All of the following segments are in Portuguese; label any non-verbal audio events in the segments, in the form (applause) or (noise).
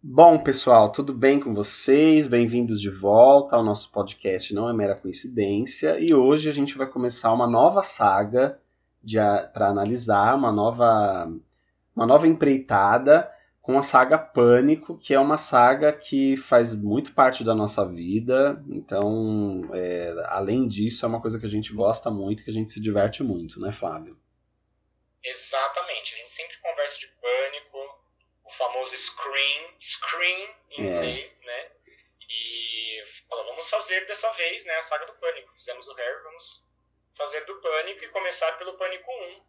Bom, pessoal, tudo bem com vocês? Bem-vindos de volta ao nosso podcast Não é Mera Coincidência. E hoje a gente vai começar uma nova saga para analisar, uma nova, uma nova empreitada com a saga Pânico, que é uma saga que faz muito parte da nossa vida. Então, é, além disso, é uma coisa que a gente gosta muito, que a gente se diverte muito, né, Flávio? Exatamente. A gente sempre conversa de Pânico o famoso Scream, Scream em é. inglês, né? E falou, vamos fazer dessa vez né, a saga do Pânico. Fizemos o Harry, vamos fazer do Pânico e começar pelo Pânico 1.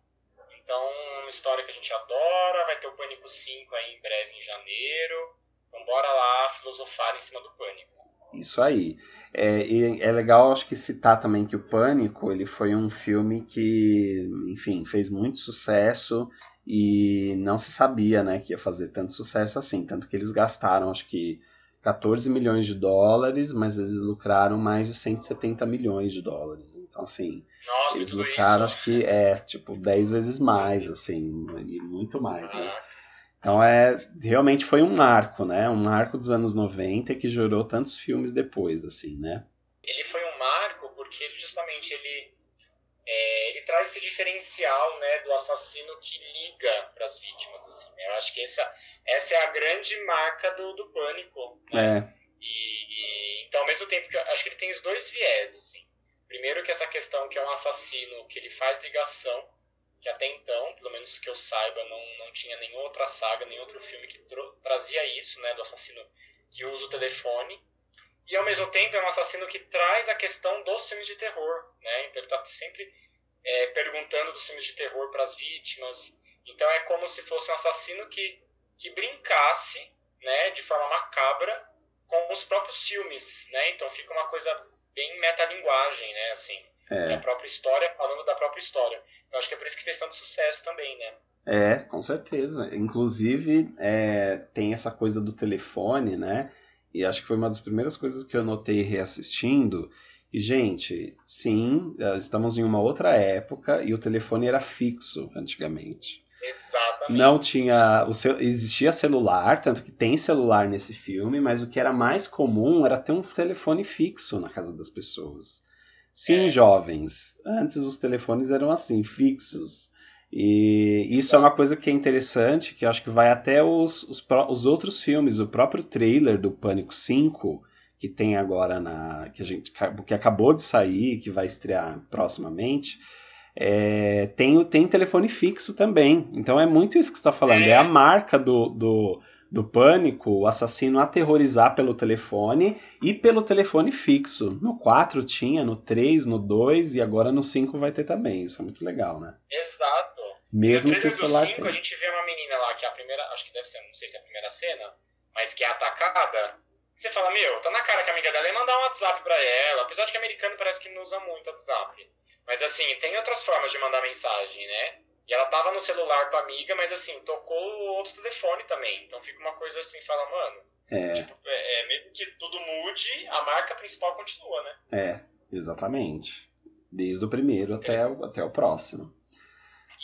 Então, uma história que a gente adora, vai ter o Pânico 5 aí em breve em janeiro. Então, bora lá filosofar em cima do Pânico. Isso aí. É, e é legal, acho que citar também que o Pânico ele foi um filme que, enfim, fez muito sucesso e não se sabia né, que ia fazer tanto sucesso assim. Tanto que eles gastaram, acho que 14 milhões de dólares, mas eles lucraram mais de 170 milhões de dólares. Então, assim, Nossa, eles lucraram, isso. acho que é, tipo, 10 vezes mais, assim, e muito mais, né? Então, é, realmente foi um marco, né? Um marco dos anos 90 que gerou tantos filmes depois, assim, né? Ele foi um marco porque justamente ele é, ele traz esse diferencial né, do assassino que liga para as vítimas. Assim, né? Eu acho que essa, essa é a grande marca do, do pânico. Né? É. E, e, então, ao mesmo tempo que eu acho que ele tem os dois viés. Assim. Primeiro que essa questão que é um assassino que ele faz ligação, que até então, pelo menos que eu saiba, não, não tinha nenhuma outra saga, nenhum outro filme que trazia isso, né, do assassino que usa o telefone. E ao mesmo tempo é um assassino que traz a questão dos filmes de terror, né? Então ele está sempre é, perguntando dos filmes de terror para as vítimas. Então é como se fosse um assassino que, que brincasse, né, de forma macabra com os próprios filmes, né? Então fica uma coisa bem metalinguagem, né, assim. É. a própria história falando da própria história. Então acho que é por isso que fez tanto sucesso também, né? É, com certeza. Inclusive, é, tem essa coisa do telefone, né? E acho que foi uma das primeiras coisas que eu notei reassistindo. E, gente, sim, eh, estamos em uma outra época e o telefone era fixo antigamente. Exatamente. Não tinha. O seu, existia celular, tanto que tem celular nesse filme, mas o que era mais comum era ter um telefone fixo na casa das pessoas. Sim, é. jovens. Antes os telefones eram assim, fixos. E isso é uma coisa que é interessante, que eu acho que vai até os, os, os, outros filmes, o próprio trailer do Pânico 5, que tem agora na. que a gente que acabou de sair, que vai estrear proximamente. É, tem, tem telefone fixo também. Então é muito isso que você está falando. É a marca do, do, do pânico, o assassino aterrorizar pelo telefone e pelo telefone fixo. No 4 tinha, no 3, no 2 e agora no 5 vai ter também. Isso é muito legal, né? Exato. Mesmo no trailer do 5 a gente vê uma menina lá, que é a primeira, acho que deve ser, não sei se é a primeira cena, mas que é atacada. Você fala, meu, tá na cara que a amiga dela ia mandar um WhatsApp pra ela, apesar de que americano parece que não usa muito WhatsApp. Mas assim, tem outras formas de mandar mensagem, né? E ela tava no celular com a amiga, mas assim, tocou outro telefone também. Então fica uma coisa assim, fala, mano. É. Tipo, é, é, mesmo que tudo mude, a marca principal continua, né? É, exatamente. Desde o primeiro até o, até o próximo.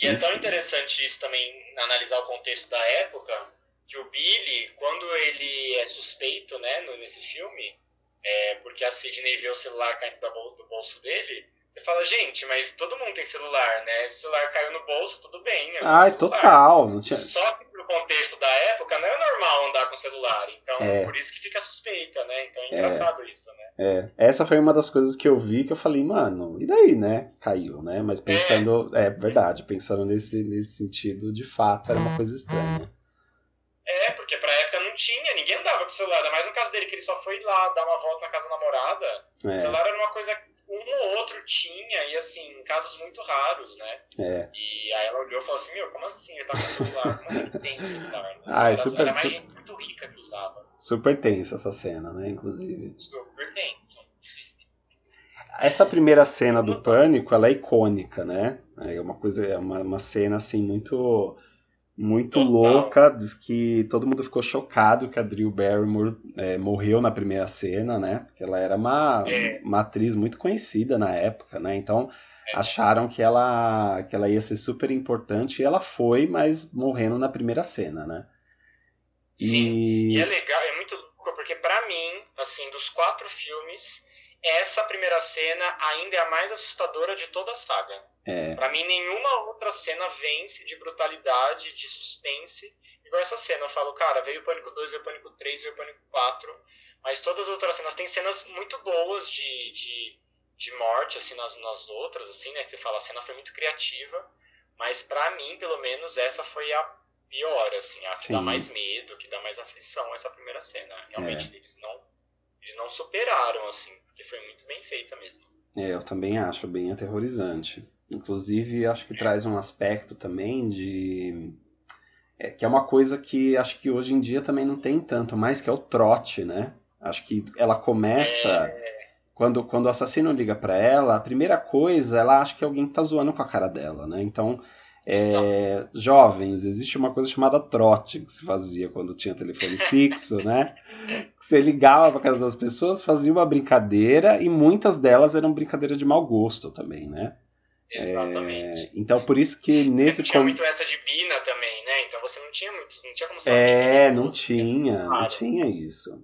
E Enfim. é tão interessante isso também, analisar o contexto da época, que o Billy, quando ele é suspeito, né, nesse filme, é, porque a Sidney vê o celular caindo do bolso dele, você fala, gente, mas todo mundo tem celular, né? Se o celular caiu no bolso, tudo bem. Ah, total. Só que pro contexto da época, não era normal andar com celular. Então, É. por isso que fica suspeita, né? Então é É. engraçado isso, né? É, essa foi uma das coisas que eu vi que eu falei, mano, e daí, né? Caiu, né? Mas pensando, é, verdade, pensando nesse, nesse sentido, de fato, era uma coisa estranha. É, porque pra época não tinha, ninguém andava com celular. Ainda mais no caso dele, que ele só foi lá dar uma volta na casa da namorada. O É, celular era uma coisa um ou outro tinha, e assim, casos muito raros, né? é. E aí ela olhou e falou assim, meu, como assim? Ele tá com celular? Como assim ele tem um celular? Ah, é super- era mais gente muito rica que usava. Super tensa essa cena, né? Inclusive. Super tenso. Essa primeira cena do pânico, ela é icônica, né? É uma coisa, é uma, uma cena assim muito muito Total. louca, diz que todo mundo ficou chocado que a Drew Barrymore é, morreu na primeira cena, né? Porque ela era uma, É. uma atriz muito conhecida na época, né? Então acharam que ela que ela ia ser super importante e ela foi, mas morrendo na primeira cena, né? Sim. E E é legal, é muito louco, porque pra mim, assim, dos quatro filmes, essa primeira cena ainda é a mais assustadora de toda a saga. é, Pra mim, nenhuma outra cena vence de brutalidade, de suspense, igual essa cena. Eu falo, cara, veio o Pânico 2, veio o Pânico 3, veio o Pânico 4, mas todas as outras cenas, tem cenas muito boas de, de, de morte, assim, nas, nas outras, assim, né, que você fala, a cena foi muito criativa, mas pra mim, pelo menos, essa foi a pior, assim, a que dá Sim. mais medo, que dá mais aflição, essa primeira cena. É. Realmente, eles não... Eles não superaram, assim, porque foi muito bem feita mesmo. É, eu também acho bem aterrorizante. Inclusive, acho que traz um aspecto também de. é, que é uma coisa que acho que hoje em dia também não tem tanto, mais que é o trote, né? Acho que ela começa. É. Quando, quando o assassino liga pra ela, a primeira coisa, ela acha que alguém tá zoando com a cara dela, né? Então, é, jovens, existe uma coisa chamada trote que se fazia quando tinha telefone (laughs) fixo, né? Você ligava pra casa das pessoas, fazia uma brincadeira e muitas delas eram brincadeiras de mau gosto também, né? Exatamente. É, então, por isso que nesse tinha com- muito essa de Bina também, né? Então você não tinha muito, não tinha como saber. É, não o tinha, não tinha isso.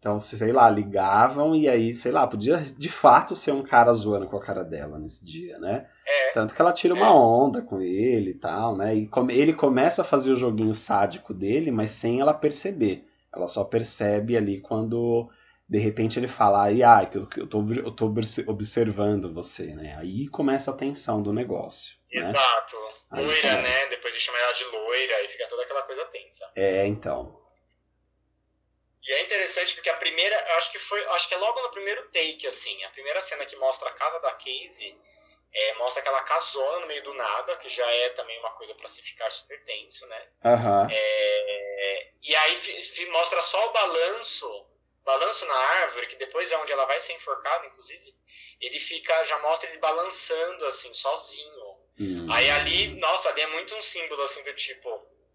Então, se- sei lá, ligavam e aí, sei lá, podia de fato ser um cara zoando com a cara dela nesse dia, né? É. Tanto que ela tira uma É. onda com ele e tal, né? E come- ele começa a fazer o joguinho sádico dele, mas sem ela perceber. Ela só percebe ali quando de repente ele fala, ai, ai, que eu, eu tô, eu tô obse- observando você, né? Aí começa a tensão do negócio. Né? Exato. Loira, né? Depois de chamar ela de loira e fica toda aquela coisa tensa. É, então. E é interessante porque a primeira, eu acho que foi, acho que é logo no primeiro take, assim, a primeira cena que mostra a casa da Casey, é, mostra aquela casona no meio do nada, que já é também uma coisa pra se ficar super tenso, né? Aham. É, e aí mostra só o balanço, balanço na árvore, que depois é onde ela vai ser enforcada, inclusive. Ele fica, já mostra ele balançando assim, sozinho. Hum. Aí ali, nossa, ali é muito um símbolo assim do tipo,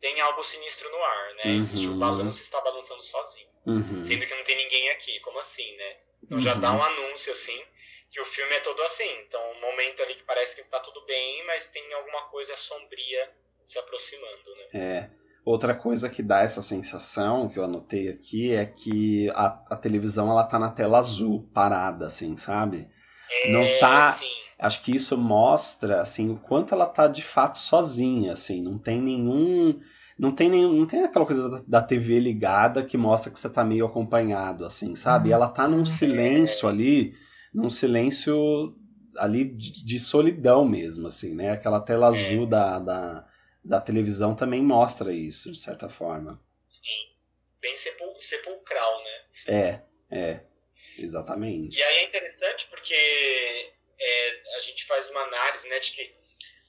tem algo sinistro no ar, né? Existe o Uhum. balanço está balançando sozinho. Uhum. Sendo que não tem ninguém aqui, como assim, né? Então já dá Uhum. um anúncio assim que o filme é todo assim. Então, um momento ali que parece que tá tudo bem, mas tem alguma coisa sombria se aproximando, né? É. Outra coisa que dá essa sensação, que eu anotei aqui, é que a, a televisão ela tá na tela azul, parada, assim, sabe? Não É, tá- Sim. Acho que isso mostra, assim, o quanto ela tá de fato sozinha, assim, não tem nenhum. Não tem nenhum. Não tem aquela coisa da, da TV ligada que mostra que você tá meio acompanhado, assim, sabe? Ela tá num silêncio ali, num silêncio ali de, de solidão mesmo, assim, né? Aquela tela azul da, da, da televisão também mostra isso, de certa forma. Sim. Bem sepul sepulcral, né? É, é. Exatamente. E aí é interessante porque é, a gente faz uma análise, né, de que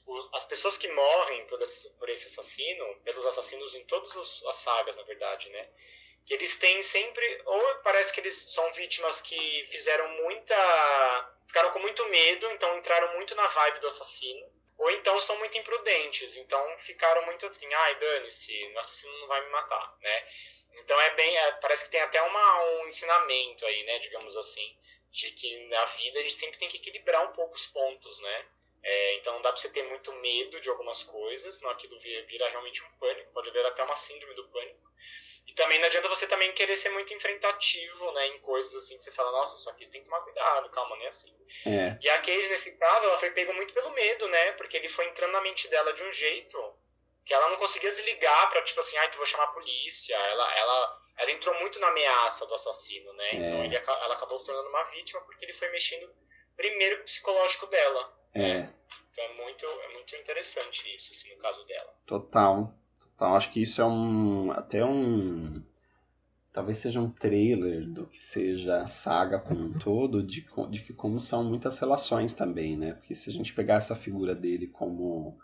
os- as pessoas que morrem por esse, por esse assassino, pelos assassinos em todas as sagas, na verdade, né, que eles têm sempre, ou parece que eles são vítimas que fizeram muita, ficaram com muito medo, então entraram muito na vibe do assassino, ou então são muito imprudentes, então ficaram muito assim, ai, dane-se, o assassino não vai me matar, né? Então é bem, é, parece que tem até uma, um ensinamento aí, né, digamos assim, de que na vida a gente sempre tem que equilibrar um pouco os pontos, né? É, então não dá pra você ter muito medo de algumas coisas, não aquilo vira, vira realmente um pânico, pode virar até uma síndrome do pânico. E também não adianta você também querer ser muito enfrentativo, né, em coisas assim que você fala, nossa, isso aqui você tem que tomar cuidado, calma, não é assim. É. E a Casey, nesse caso, ela foi pega muito pelo medo, né? Porque ele foi entrando na mente dela de um jeito que ela não conseguia desligar pra, tipo assim, ai, tu vou chamar a polícia. Ela, ela, ela entrou muito na ameaça do assassino, né? É. Então ele, ela acabou se tornando uma vítima porque ele foi mexendo primeiro com o psicológico dela. É, Então é muito, é muito interessante isso, assim, no caso dela. total. Total. Acho que isso é um. Até um. Talvez seja um trailer do que seja a saga como um todo, de, de que como são muitas relações também, né? Porque se a gente pegar essa figura dele como,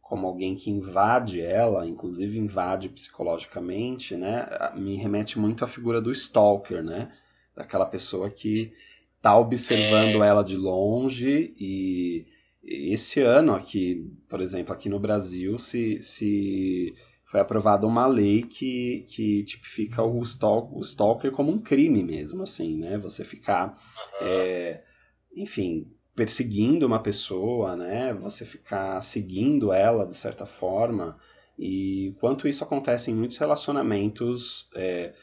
como alguém que invade ela, inclusive invade psicologicamente, né? Me remete muito à figura do Stalker, né? Daquela pessoa que tá observando ela de longe e esse ano aqui, por exemplo, aqui no Brasil, se, se foi aprovada uma lei que, que tipifica o, stalk, o stalker como um crime mesmo, assim, né? Você ficar, é, enfim, perseguindo uma pessoa, né? Você ficar seguindo ela de certa forma. E quanto isso acontece em muitos relacionamentos é,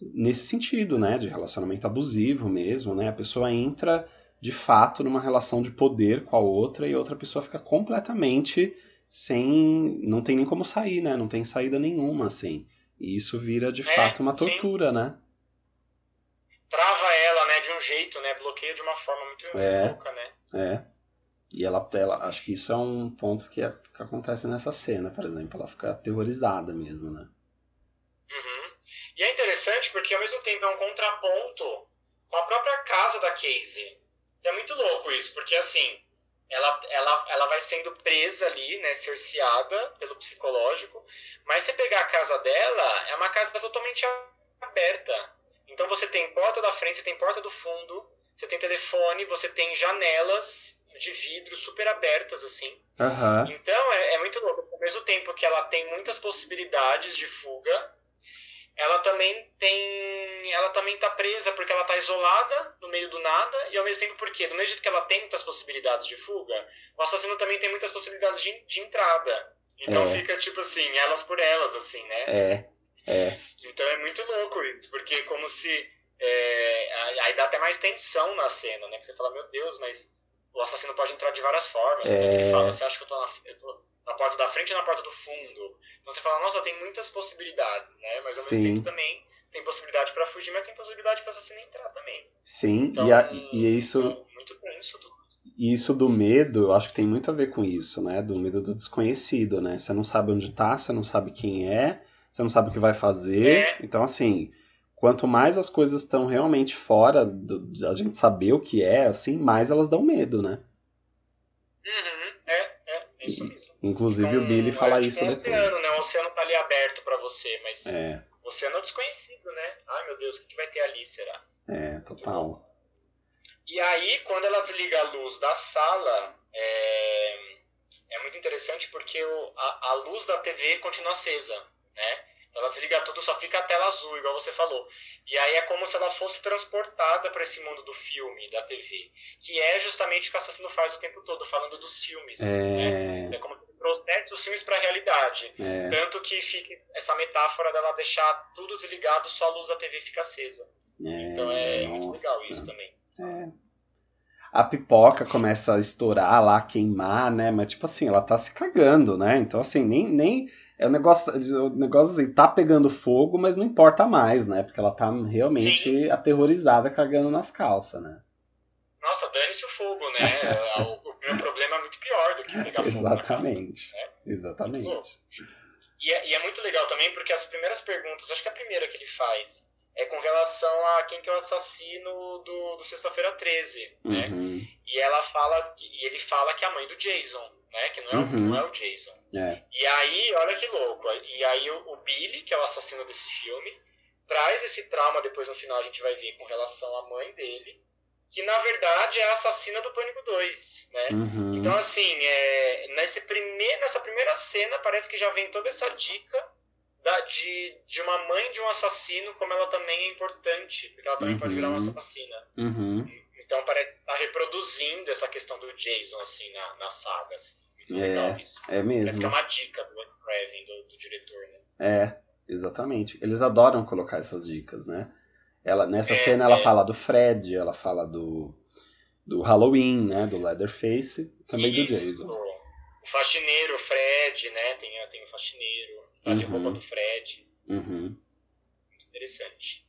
nesse sentido, né? De relacionamento abusivo mesmo, né? A pessoa entra de fato numa relação de poder com a outra e a outra pessoa fica completamente sem. não tem nem como sair, né? Não tem saída nenhuma, assim. E isso vira de É, fato uma sim. tortura, né? Trava ela, né, de um jeito, né? Bloqueia de uma forma muito, muito É. louca, né? É. E ela, ela. Acho que isso é um ponto que, é- que acontece nessa cena, por exemplo. Ela fica aterrorizada mesmo, né? Uhum. E é interessante porque ao mesmo tempo é um contraponto com a própria casa da Casey. É muito louco isso, porque assim, ela, ela, ela vai sendo presa ali, né, cerceada pelo psicológico, mas você pegar a casa dela, é uma casa totalmente aberta. Então você tem porta da frente, você tem porta do fundo, você tem telefone, você tem janelas de vidro super abertas, assim. Aham. Então é, é muito louco. Ao mesmo tempo que ela tem muitas possibilidades de fuga, ela também tem. Ela também tá presa porque ela tá isolada no meio do nada, e ao mesmo tempo porque, do mesmo jeito que ela tem muitas possibilidades de fuga, o assassino também tem muitas possibilidades de, de entrada. Então É. fica tipo assim, elas por elas, assim, né? É. É. Então é muito louco isso, porque como se. é, aí- dá até mais tensão na cena, né? Que você fala, meu Deus, mas o assassino pode entrar de várias formas. Então É. ele fala, você acha que eu tô, na, eu tô na porta da frente ou na porta do fundo? Então você fala, nossa, tem muitas possibilidades, né? Mas ao mesmo Sim. tempo também tem possibilidade pra fugir, mas tem possibilidade pro assassino entrar também. Sim, Então, e, a- e é isso. é muito tenso tudo. E isso do medo, eu acho que tem muito a ver com isso, né? Do medo do desconhecido, né? Você não sabe onde tá, você não sabe quem é, você não sabe o que vai fazer. É. Então, assim, quanto mais as coisas estão realmente fora do- a gente saber o que é, assim, mais elas dão medo, né? Uhum, isso mesmo. Inclusive Então, o Billy fala é isso um depois. oceano, né? O oceano tá ali aberto pra você, mas É, o oceano é o desconhecido, né? Ai meu Deus, o que, que vai ter ali, será? é, total. E aí, quando ela desliga a luz da sala, é, é muito interessante porque o- a, a luz da TV continua acesa, né? Então ela desliga tudo, só fica a tela azul, igual você falou. E aí é como se ela fosse transportada para esse mundo do filme, da TV. Que é justamente o que o assassino faz o tempo todo, falando dos filmes. Né? É, É como se trouxesse os filmes para a realidade. é, Tanto que fica essa metáfora dela deixar tudo desligado, só a luz da TV fica acesa. Então é muito legal nossa. isso também. É. A pipoca começa a estourar lá, queimar, né? Mas tipo assim, ela tá se cagando, né? Então assim, nem, nem é o negócio, o negócio assim, tá pegando fogo, mas não importa mais, né? Porque ela tá realmente aterrorizada, cagando nas calças, né? Nossa, dane-se o fogo, né? (laughs) o, o meu problema é muito pior do que pegar fogo na casa. Exatamente. Exatamente. E é, e é muito legal também porque as primeiras perguntas, acho que a primeira que ele faz é com relação a quem que é o assassino do, do Sexta-feira 13, né? Uhum. E ela fala, e ele fala que é a mãe do Jason, né? Que não é, o- Uhum. não é o Jason. É. E aí, olha que louco. E aí o, o Billy, que é o assassino desse filme, traz esse trauma, depois no final a gente vai ver com relação à mãe dele, que na verdade é a assassina do Pânico 2, né? Uhum. Então, assim, é, nesse prime nessa primeira cena, parece que já vem toda essa dica da, de, de uma mãe de um assassino, como ela também é importante, porque ela também pode virar uma Uhum. assassina. Uhum. Então, parece que tá reproduzindo essa questão do Jason, assim, na, na saga. Assim. Muito É, legal isso. É Parece que é mesmo. uma dica do Wes Craven, do, do diretor, né? É, exatamente. Eles adoram colocar essas dicas, né? Ela, nessa É, cena ela é. fala do Fred, ela fala do, do Halloween, né? Do Leatherface, também do Isso, Jason. Do, O faxineiro, o Fred, né? Tem, tem o faxineiro, tá de roupa do Fred. Uhum. Muito interessante.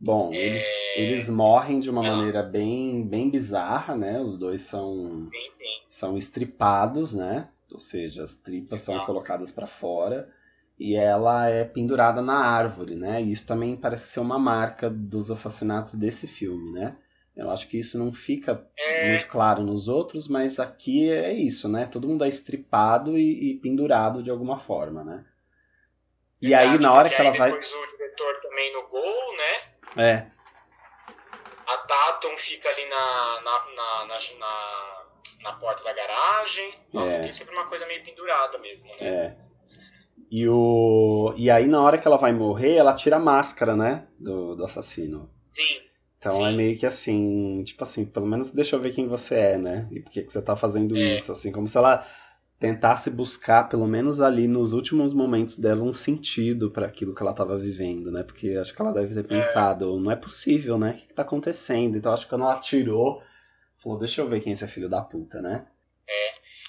Bom, É. eles, eles morrem de uma Não. maneira bem, bem bizarra, né? Os dois são, Bem, bem. são estripados, né? Ou seja, as tripas são colocadas para fora e ela é pendurada na árvore, né? E isso também parece ser uma marca dos assassinatos desse filme, né? Eu acho que isso não fica É, muito claro nos outros, mas aqui é isso, né? Todo mundo é estripado e, e pendurado de alguma forma, né? E aí, verdade, na hora que ela aí vai. depois o diretor também no gol? É, A Tatum fica ali na, na, na, na, na, na porta da garagem. Nossa, É. tem sempre uma coisa meio pendurada mesmo, né? é. E, o... e aí, na hora que ela vai morrer, ela tira a máscara, né? Do, do assassino. Sim, Então Sim. é meio que assim, tipo assim, pelo menos deixa eu ver quem você é, né? E por que, que você tá fazendo É. isso? Assim, como se ela tentasse buscar, pelo menos ali nos últimos momentos dela, um sentido para aquilo que ela tava vivendo, né? Porque acho que ela deve ter pensado, não é possível, né? O que, que tá acontecendo? Então acho que quando ela tirou, falou, deixa eu ver quem é esse filho da puta, né?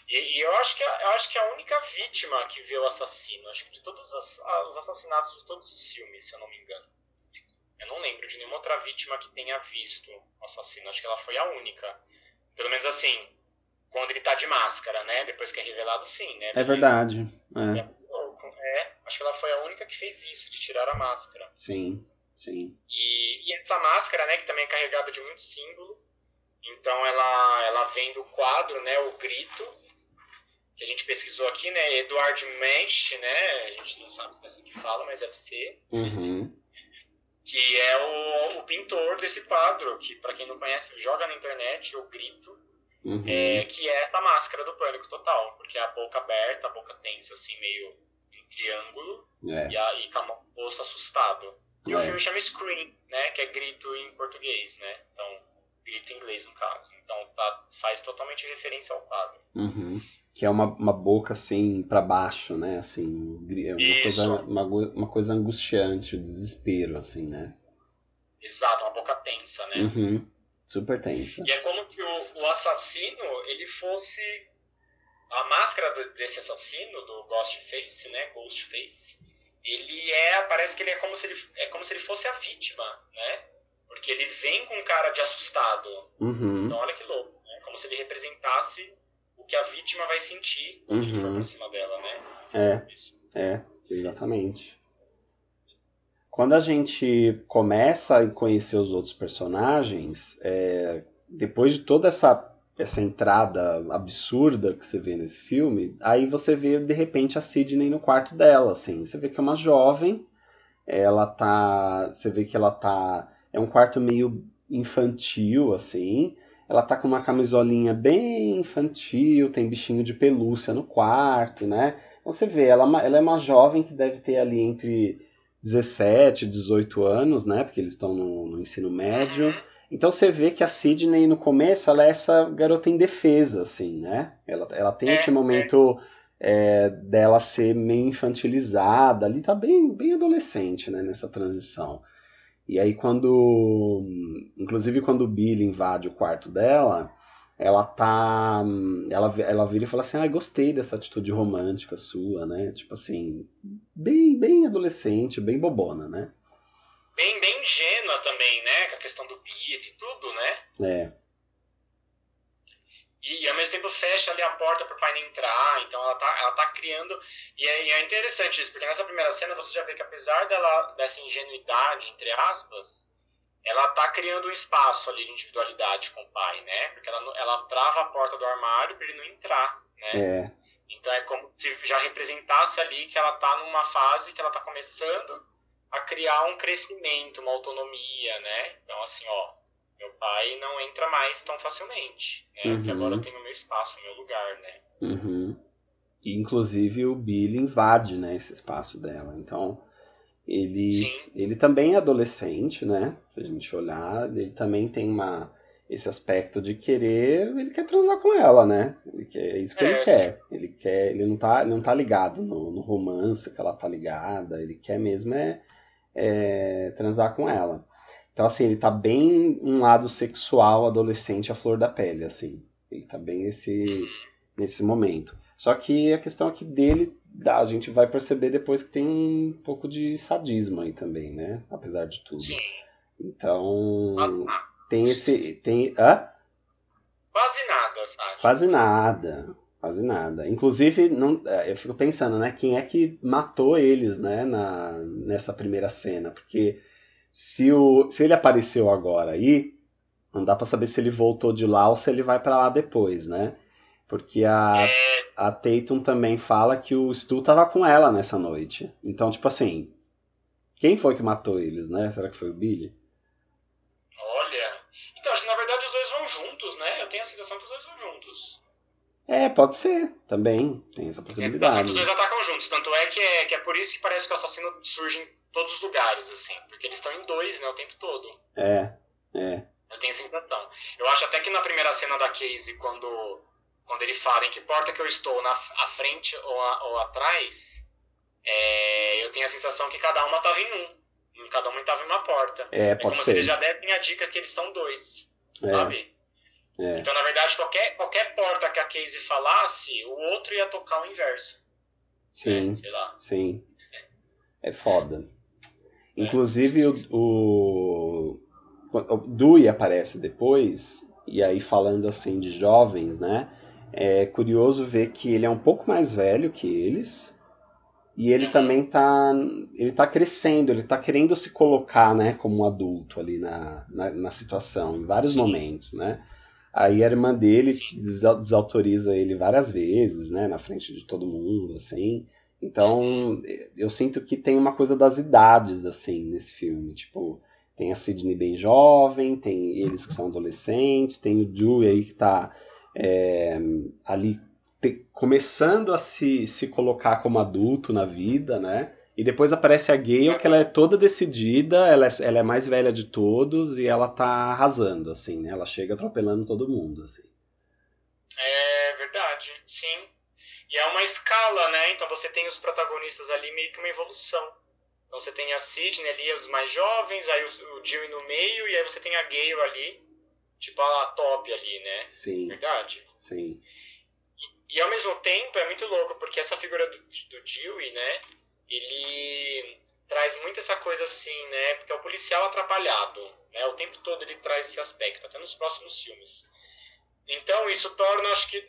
E, e eu, acho que, a- eu acho que a única vítima que vê o assassino, acho que de todos os, ah, os assassinatos de todos os filmes, se eu não me engano. Eu não lembro de nenhuma outra vítima que tenha visto o assassino. Acho que ela foi a única. Pelo menos assim, quando ele tá de máscara, né? Depois que é revelado, sim, né? É verdade. É, É, acho que ela foi a única que fez isso, de tirar a máscara. sim, sim. E, e essa máscara, né, que também é carregada de muito símbolo. Então ela, ela vem do quadro, né, o grito, que a gente pesquisou aqui, né, Eduard Mensch, né, a gente não sabe se é assim que fala, mas deve ser, Uhum. que é o, o pintor desse quadro, que para quem não conhece, joga na internet, o grito, Uhum. é, que é essa máscara do pânico total, porque é a boca aberta, a boca tensa, assim, meio em triângulo, É. e, a, e com o rosto assustado. E o É. filme chama Scream, né? Que é grito em português, né? Então, grito em inglês, no caso. Então, tá, faz totalmente referência ao quadro. Uhum. Que é uma, uma boca assim pra baixo, né? Assim, é uma Isso. coisa, uma, uma coisa angustiante, o desespero, assim, né? Exato, uma boca tensa, né? Uhum. Super tensa. E é como se o, o assassino, ele fosse... A máscara do- desse assassino, do Ghostface, né? Ghostface, ele é... Parece que ele é como se ele, é como se ele fosse a vítima, né? Porque ele vem com cara de assustado. Uhum. Então olha que louco, né? Como se ele representasse o que a vítima vai sentir quando ele for Uhum. pra cima dela, né? É, Isso. é, exatamente. Quando a gente começa a conhecer os outros personagens, é, depois de toda essa, essa entrada absurda que você vê nesse filme, aí você vê de repente a Sidney no quarto dela, assim. Você vê que é uma jovem, ela tá, você vê que ela tá, é um quarto meio infantil, assim. Ela tá com uma camisolinha bem infantil, tem bichinho de pelúcia no quarto, né? Você vê, ela, é ela é uma jovem que deve ter ali entre 17 e 18 anos, né? Porque eles estão no, no ensino médio. Então você vê que a Sidney no começo ela é essa garota indefesa, assim, né? Ela, ela tem É, esse momento é, dela ser meio infantilizada, ali tá bem, bem adolescente, né? Nessa transição. E aí quando, inclusive quando o Billy invade o quarto dela, ela tá, ela, ela vira e fala assim, ah, gostei dessa atitude romântica sua, né? Tipo assim, bem, bem adolescente, bem bobona, né? Bem, bem ingênua também, né? Com a questão do Billy e tudo, né? É, E ao mesmo tempo fecha ali a porta pro pai não entrar, então ela tá, ela tá criando. E é, e é interessante isso, porque nessa primeira cena você já vê que apesar dela, dessa ingenuidade, entre aspas, ela tá criando um espaço ali de individualidade com o pai, né? Porque ela, ela trava a porta do armário para ele não entrar, né? é, Então é como se já representasse ali que ela tá numa fase que ela tá começando a criar um crescimento, uma autonomia, né? Então assim, ó, meu pai não entra mais tão facilmente, né? Porque Uhum. agora eu tenho meu espaço, meu lugar, né? Uhum. E, inclusive o Billy invade, né, esse espaço dela. Então, ele, Sim. ele também é adolescente, né? Se a gente olhar, ele também tem uma, esse aspecto de querer, ele quer transar com ela, né? Ele quer, é isso que É, ele quer. Ele quer, ele não tá, ele não tá ligado no, no romance que ela tá ligada, ele quer mesmo é, é transar com ela. Então, assim, ele tá bem um lado sexual adolescente à flor da pele, assim. Ele tá bem esse, nesse momento. Só que a questão aqui dele, a gente vai perceber depois que tem um pouco de sadismo aí também, né? Apesar de tudo. Sim. Então, tem esse. Tem, hã? Quase nada, sabe? Quase nada. Quase nada. Inclusive, não, é, eu fico pensando, né? Quem é que matou eles, né? Na, nessa primeira cena? Porque se, o, se ele apareceu agora aí, não dá para saber se ele voltou de lá ou se ele vai para lá depois, né? Porque a, É, a Tatum também fala que o Stu tava com ela nessa noite. Então, tipo assim, quem foi que matou eles, né? Será que foi o Billy? olha. Então, acho que na verdade os dois vão juntos, né? Eu tenho a sensação que os dois vão juntos. É, pode ser, também. Tem essa sensação possibilidade. que os dois atacam juntos. Tanto é que, é que é por isso que parece que o assassino surge em todos os lugares, assim. Porque eles estão em dois, né? O tempo todo. É, é. Eu tenho a sensação. Eu acho até que na primeira cena da Casey, quando, quando ele fala em que porta que eu estou, na à frente ou, a- ou atrás, é, eu tenho a sensação que cada uma estava em um. Cada uma estava em uma porta. É, É como se ser. eles já dessem a dica que eles são dois, É, sabe? é. Então, na verdade, qualquer, qualquer porta que a Casey falasse, o outro ia tocar o inverso. Sim? Sei lá. sim. É foda. Inclusive o, o, o Dewey aparece depois, e aí falando assim de jovens, né? É curioso ver que ele é um pouco mais velho que eles. E ele também tá, ele tá crescendo, ele tá querendo se colocar, né, como um adulto ali na, na, na situação, em vários Sim. momentos, né? Aí a irmã dele desautoriza ele várias vezes, né, na frente de todo mundo, assim. Então, eu sinto que tem uma coisa das idades, assim, nesse filme. Tipo, tem a Sidney bem jovem, tem eles que são adolescentes, tem o Dewey aí que tá é, ali te- começando a se, se colocar como adulto na vida, né? E depois aparece a Gale, que ela é toda decidida, ela é, ela é mais velha de todos e ela tá arrasando, assim, né? Ela chega atropelando todo mundo, assim. É verdade, sim. E é uma escala, né? Então você tem os protagonistas ali meio que uma evolução. Então você tem a Sidney ali, os mais jovens, aí o, o no meio, e aí você tem a Gale ali, tipo a top ali, né? Sim, Verdade. sim. E ao mesmo tempo é muito louco, porque essa figura do, do Dewey, né? Ele traz muito essa coisa assim, né? Porque é o policial atrapalhado, né? O tempo todo ele traz esse aspecto, até nos próximos filmes. Então isso torna, acho que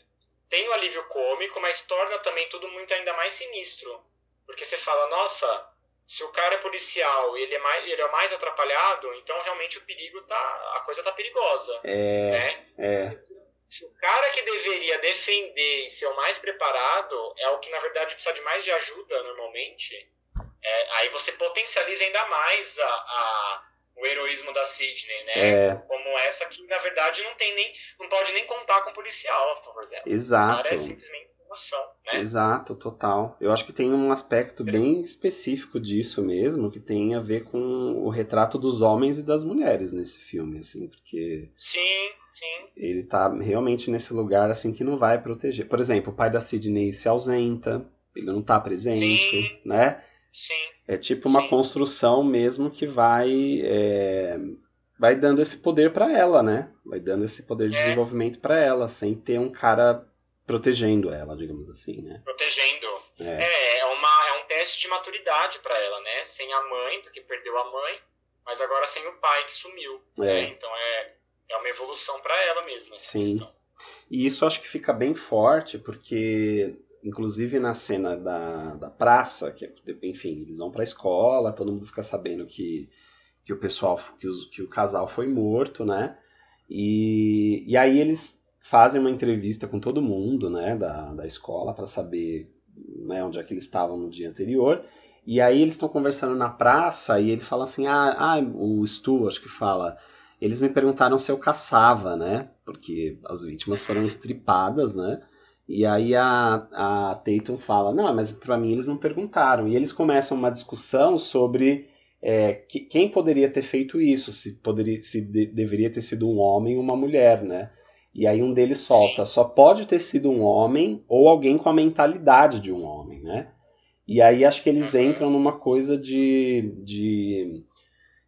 tem o alívio cômico, mas torna também tudo muito ainda mais sinistro. Porque você fala, nossa, se o cara é policial ele é mais, ele é o mais atrapalhado, então realmente o perigo tá. a coisa tá perigosa. É, Né? é, Se o cara que deveria defender e ser o mais preparado é o que na verdade precisa de mais de ajuda normalmente, é, aí você potencializa ainda mais a, a- o heroísmo da Sidney, né? é, Como essa que na verdade não tem nem não pode nem contar com o policial a favor dela. O exato. cara é simplesmente uma ação, né? Exato, total. Eu acho que tem um aspecto bem específico disso mesmo, que tem a ver com o retrato dos homens e das mulheres nesse filme, assim, porque Sim, sim. ele tá realmente nesse lugar assim que não vai proteger. Por exemplo, o pai da Sidney se ausenta, ele não tá presente, Sim. né? Sim, É tipo uma Sim. construção mesmo que vai é, vai dando esse poder pra ela, né? Vai dando esse poder de É. desenvolvimento pra ela, sem ter um cara protegendo ela, digamos assim, né? protegendo. É, É, é, uma, é um teste de maturidade pra ela, né? Sem a mãe, porque perdeu a mãe, mas agora sem o pai que sumiu. né? é. Então é, é uma evolução pra ela mesma essa Sim. questão. E isso acho que fica bem forte, porque, inclusive na cena da, da praça, que, enfim, eles vão pra escola, todo mundo fica sabendo que, que o pessoal, que, os- que o casal foi morto, né? E, e aí eles fazem uma entrevista com todo mundo, né, da, da escola, para saber né, onde é que eles estavam no dia anterior. E aí eles estão conversando na praça e ele fala assim, ah, ah, o Stu, acho que fala, eles me perguntaram se eu caçava, né? Porque as vítimas foram estripadas, né? E aí a, a Tatum fala, não, mas pra mim eles não perguntaram. E eles começam uma discussão sobre é, que- quem poderia ter feito isso, se, poderia, se de- deveria ter sido um homem ou uma mulher, né? E aí um deles solta, só pode ter sido um homem ou alguém com a mentalidade de um homem, né? E aí acho que eles Uhum. entram numa coisa de, de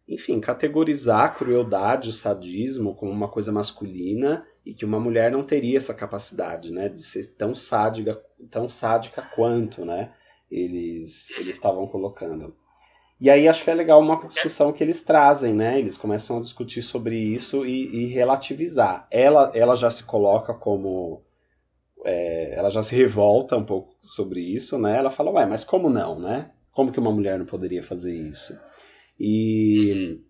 enfim, categorizar a crueldade, o sadismo como uma coisa masculina e que uma mulher não teria essa capacidade, né, de ser tão sádica, tão sádica quanto, né, eles eles estavam colocando. E aí acho que é legal uma discussão que eles trazem, né? Eles começam a discutir sobre isso e, e relativizar. Ela, ela já se coloca como é, ela já se revolta um pouco sobre isso, né? Ela fala, ué, mas como não, né? Como que uma mulher não poderia fazer isso? E,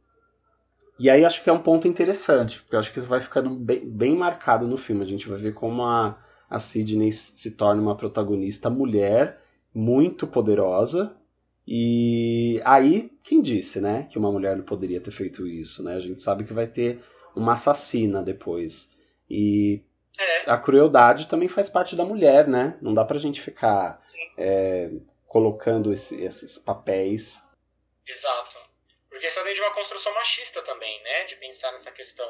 e aí acho que é um ponto interessante, porque acho que isso vai ficando bem, bem marcado no filme. A gente vai ver como a, a Sidney se torna uma protagonista mulher muito poderosa. E aí, quem disse, né, que uma mulher não poderia ter feito isso, né? A gente sabe que vai ter uma assassina depois. E é. a crueldade também faz parte da mulher, né? Não dá pra gente ficar é, colocando esse, esses papéis. Exato. Porque isso vem de uma construção machista também, né? De pensar nessa questão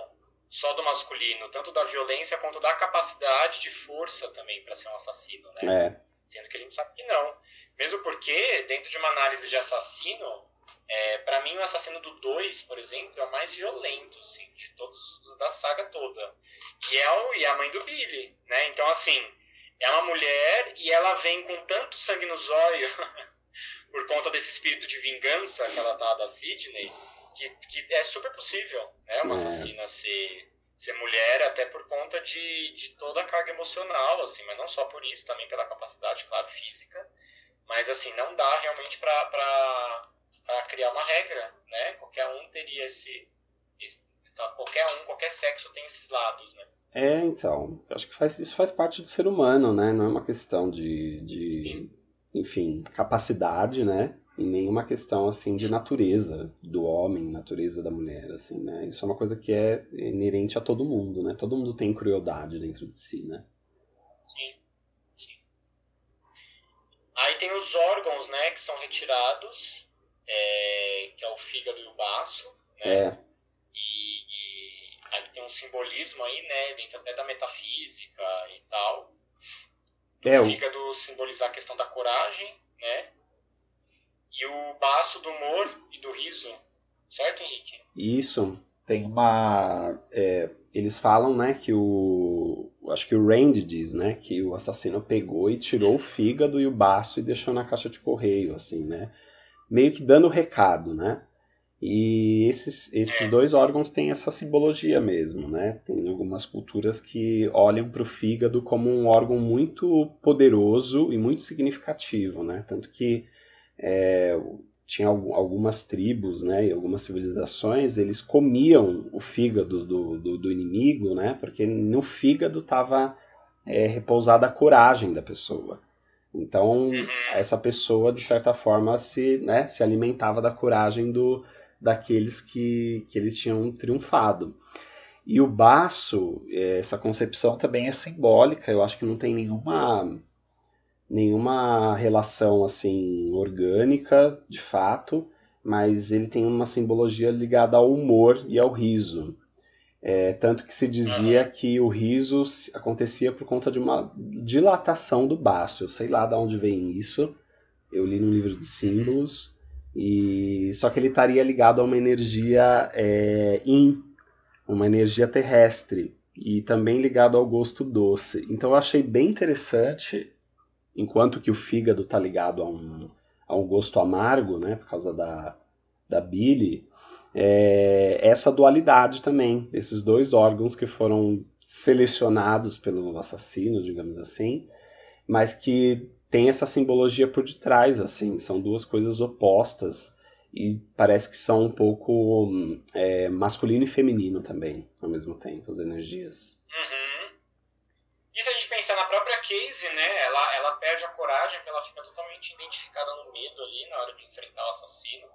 só do masculino, tanto da violência quanto da capacidade de força também para ser um assassino, né? É. Sendo que a gente sabe que não. Mesmo porque, dentro de uma análise de assassino, é, para mim o assassino do 2, por exemplo, é o mais violento, assim, de todos da saga toda. E é, o, e é a mãe do Billy, né? Então, assim, é uma mulher e ela vem com tanto sangue nos olhos (laughs) por conta desse espírito de vingança que ela tá da Sidney, que, que é super possível, né? Uma é. assassina ser, ser mulher, até por conta de, de toda a carga emocional, assim, mas não só por isso, também pela capacidade, claro, física. Mas, assim, não dá realmente para criar uma regra, né? Qualquer um teria esse, esse. Qualquer um, qualquer sexo tem esses lados, né? É, então. Acho que faz, isso faz parte do ser humano, né? Não é uma questão de, de enfim, capacidade, né? E nenhuma questão assim de natureza do homem, natureza da mulher, assim, né? Isso é uma coisa que é inerente a todo mundo, né? Todo mundo tem crueldade dentro de si, né? Sim. Sim. Aí tem os órgãos, né, que são retirados, é, que é o fígado e o baço, né? É. E, e aí tem um simbolismo aí, né, dentro até da metafísica e tal. É, o fígado simbolizar a questão da coragem, né? E o baço do humor e do riso, certo, Henrique? Isso. Tem uma. É, eles falam, né, que o. Acho que o Randy diz, né, que o assassino pegou e tirou o fígado e o baço e deixou na caixa de correio, assim, né? Meio que dando recado, né? E esses, esses é. dois órgãos têm essa simbologia mesmo, né? Tem algumas culturas que olham para o fígado como um órgão muito poderoso e muito significativo, né? Tanto que é, tinha algumas tribos, né, e algumas civilizações, eles comiam o fígado do, do, do inimigo, né? Porque no fígado estava é, repousada a coragem da pessoa. Então, uhum. essa pessoa, de certa forma, se, né, se alimentava da coragem do, daqueles que, que eles tinham triunfado. E o baço, é, essa concepção também é simbólica, eu acho que não tem nenhuma nenhuma relação assim orgânica, de fato, mas ele tem uma simbologia ligada ao humor e ao riso. É, tanto que se dizia que o riso acontecia por conta de uma dilatação do baço. Eu sei lá de onde vem isso. Eu li num livro de símbolos. E só que ele estaria ligado a uma energia é, in, uma energia terrestre e também ligado ao gosto doce. Então eu achei bem interessante, enquanto que o fígado está ligado a um, a um gosto amargo, né, por causa da, da bile, é, essa dualidade também, esses dois órgãos que foram selecionados pelo assassino, digamos assim, mas que tem essa simbologia por detrás, assim, são duas coisas opostas e parece que são um pouco é, masculino e feminino também, ao mesmo tempo, as energias. Uhum. E se a gente pensar na própria Casey, né, ela, ela perde a coragem porque ela fica totalmente identificada no medo ali na hora de enfrentar o assassino,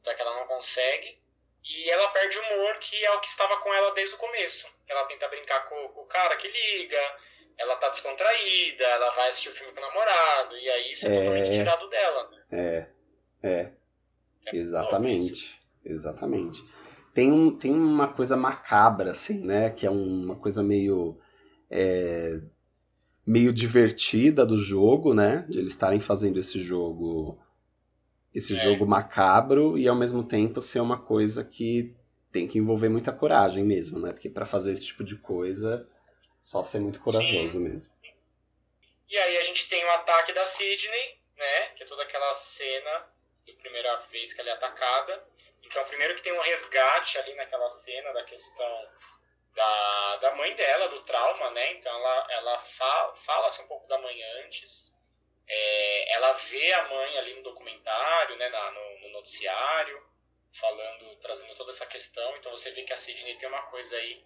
até que ela não consegue. E ela perde o humor, que é o que estava com ela desde o começo. Ela tenta brincar com, com o cara que liga, ela tá descontraída, ela vai assistir o filme com o namorado, e aí isso é, é... totalmente tirado dela. Né? É, é. é exatamente. Exatamente. Tem, um, tem uma coisa macabra, assim, né? Que é uma coisa meio. É, meio divertida do jogo, né? De eles estarem fazendo esse jogo esse é. jogo macabro e ao mesmo tempo ser uma coisa que tem que envolver muita coragem mesmo, né? Porque para fazer esse tipo de coisa, só ser muito corajoso Sim. mesmo. E aí a gente tem o ataque da Sidney, né? Que é toda aquela cena da primeira vez que ela é atacada. Então, primeiro que tem um resgate ali naquela cena da questão da, da mãe dela, do trauma, né? Então, ela, ela fala, fala-se um pouco da mãe antes. É, ela vê a mãe ali no documentário, né? Na, no, no noticiário, falando, trazendo toda essa questão. Então, você vê que a Sidney tem uma coisa aí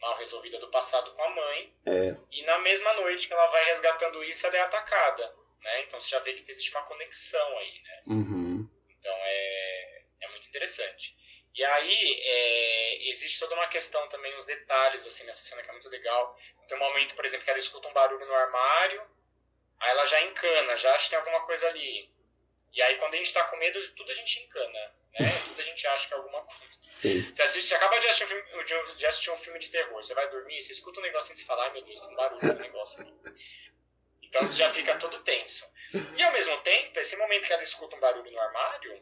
mal resolvida do passado com a mãe. É. E na mesma noite que ela vai resgatando isso, ela é atacada. Né? Então você já vê que existe uma conexão aí. Né? Uhum. Então é, é muito interessante. E aí é, existe toda uma questão também, os detalhes assim nessa cena que é muito legal. Tem um momento, por exemplo, que ela escuta um barulho no armário, aí ela já encana, já acha que tem alguma coisa ali. E aí quando a gente está com medo, tudo a gente encana né? Tudo a gente acha que é alguma coisa. Sim. Você, assiste, você acaba de assistir, um filme, de assistir um filme de terror, você vai dormir, você escuta um negócio e você fala, ai meu Deus, tem um barulho do negócio ali. Então você já fica todo tenso. E ao mesmo tempo, esse momento que ela escuta um barulho no armário,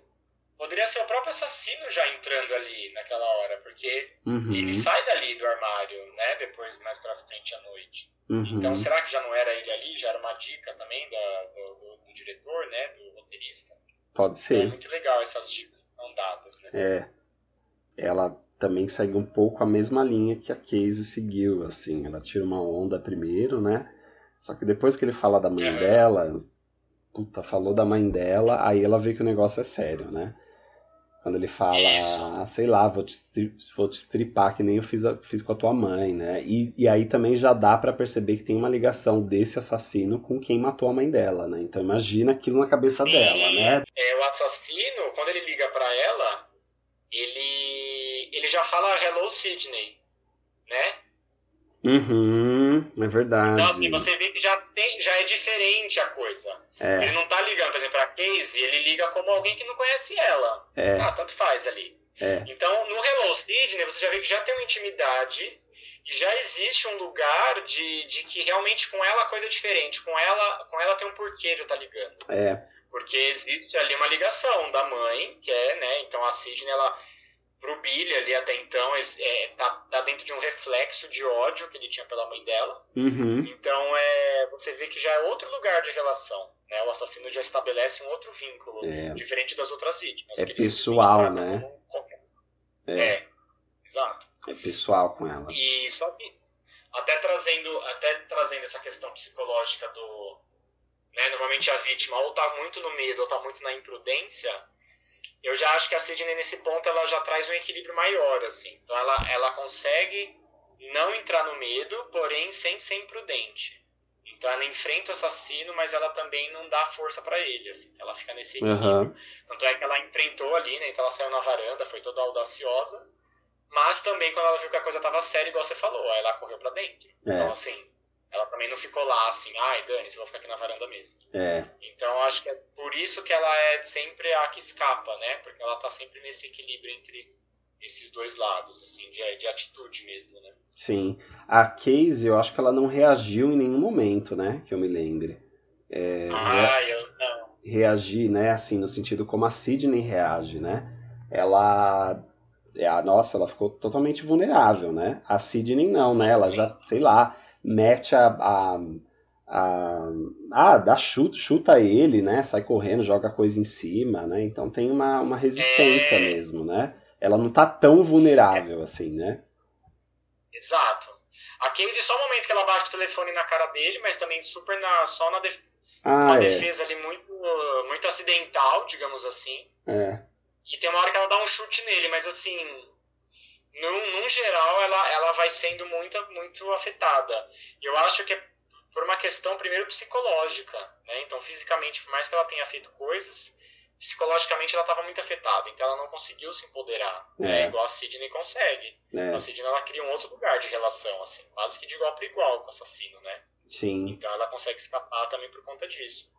poderia ser o próprio assassino já entrando ali naquela hora, porque uhum. ele sai dali do armário, né? Depois, mais pra frente à noite. Uhum. Então será que já não era ele ali? Já era uma dica também da, do, do, do diretor, né? Do roteirista? Pode ser. É muito legal essas dicas que são dadas, né? É. Ela também segue um pouco a mesma linha que a Casey seguiu, assim. Ela tira uma onda primeiro, né? Só que depois que ele fala da mãe dela, puta, falou da mãe dela, aí ela vê que o negócio é sério, né? Quando ele fala, ah, sei lá, vou te, vou te estripar que nem eu fiz, fiz com a tua mãe, né? E, e aí também já dá para perceber que tem uma ligação desse assassino com quem matou a mãe dela, né? Então imagina aquilo na cabeça Sim. dela, né? É, o assassino, quando ele liga para ela, ele, ele já fala Hello Sidney, né? Uhum, é verdade. Então, assim, você vê que já, tem, já é diferente a coisa. É. Ele não tá ligando, por exemplo, a Casey, ele liga como alguém que não conhece ela. É. Tá, tanto faz ali. É. Então, no Hello Sidney, você já vê que já tem uma intimidade e já existe um lugar de, de que realmente com ela a coisa é diferente. Com ela, com ela tem um porquê de eu estar tá ligando. É. Porque existe ali uma ligação da mãe, que é, né? Então a Sidney, ela pro Billy ali até então é, tá, tá, dentro de um reflexo de ódio que ele tinha pela mãe dela. Uhum. Então é, você vê que já é outro lugar de relação. Né? O assassino já estabelece um outro vínculo, é. diferente das outras vítimas. É pessoal, né? É. é, exato. É pessoal com ela. E só que até trazendo, até trazendo essa questão psicológica do. Né, normalmente a vítima ou tá muito no medo ou tá muito na imprudência eu já acho que a Sidney nesse ponto ela já traz um equilíbrio maior assim. Então ela ela consegue não entrar no medo porém sem ser imprudente. Então ela enfrenta o assassino mas ela também não dá força para ele assim. Então ela fica nesse equilíbrio. Uhum. tanto é que ela enfrentou ali né? Então ela saiu na varanda foi toda audaciosa. Mas também quando ela viu que a coisa tava séria igual você falou aí ela correu para dentro. É. então assim ela também não ficou lá assim, ai, Dani, você vai ficar aqui na varanda mesmo. É. Então acho que é por isso que ela é sempre a que escapa, né? Porque ela tá sempre nesse equilíbrio entre esses dois lados, assim, de, de atitude mesmo, né? Sim. A Casey, eu acho que ela não reagiu em nenhum momento, né? Que eu me lembre. É, ah, rea... eu não. Reagir, né? Assim, no sentido como a Sidney reage, né? Ela. É, a nossa, ela ficou totalmente vulnerável, né? A Sidney não, né? Ela já, sei lá, mete a, a, ah, dá chuta, chuta ele, né? Sai correndo, joga coisa em cima, né? Então tem uma, uma resistência é... mesmo, né? Ela não tá tão vulnerável assim, né? Exato. A Casey só o momento que ela bate o telefone na cara dele, mas também super na só na def... ah, uma é. defesa ali muito muito acidental, digamos assim. É. E tem uma hora que ela dá um chute nele, mas assim, num, num geral, ela, ela vai sendo muito, muito afetada. Eu acho que é por uma questão, primeiro, psicológica. Né? Então, fisicamente, por mais que ela tenha feito coisas, psicologicamente ela estava muito afetada. Então, ela não conseguiu se empoderar. É. Né? Igual a Sidney consegue. É. A Sidney ela cria um outro lugar de relação, assim, quase que de igual para igual com o assassino. Né? Sim. Então, ela consegue escapar também por conta disso.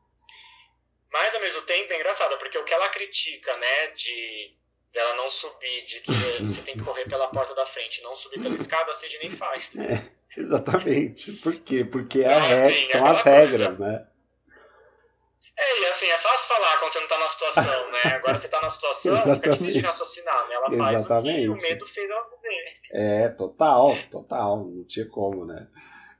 Mas, ao mesmo tempo, é engraçado, porque o que ela critica, né, de dela não subir, de que você tem que correr pela porta da frente, não subir pela escada, a Sidney faz. É, exatamente. Por quê? Porque Então, a regra, assim, são é as aquela regras, coisa. né? É, e assim, é fácil falar quando você não tá na situação, né? Agora você tá na situação, fica difícil de raciocinar, né? Ela faz Exatamente. o que o medo fez ela fazer. É, total, total, não tinha como, né?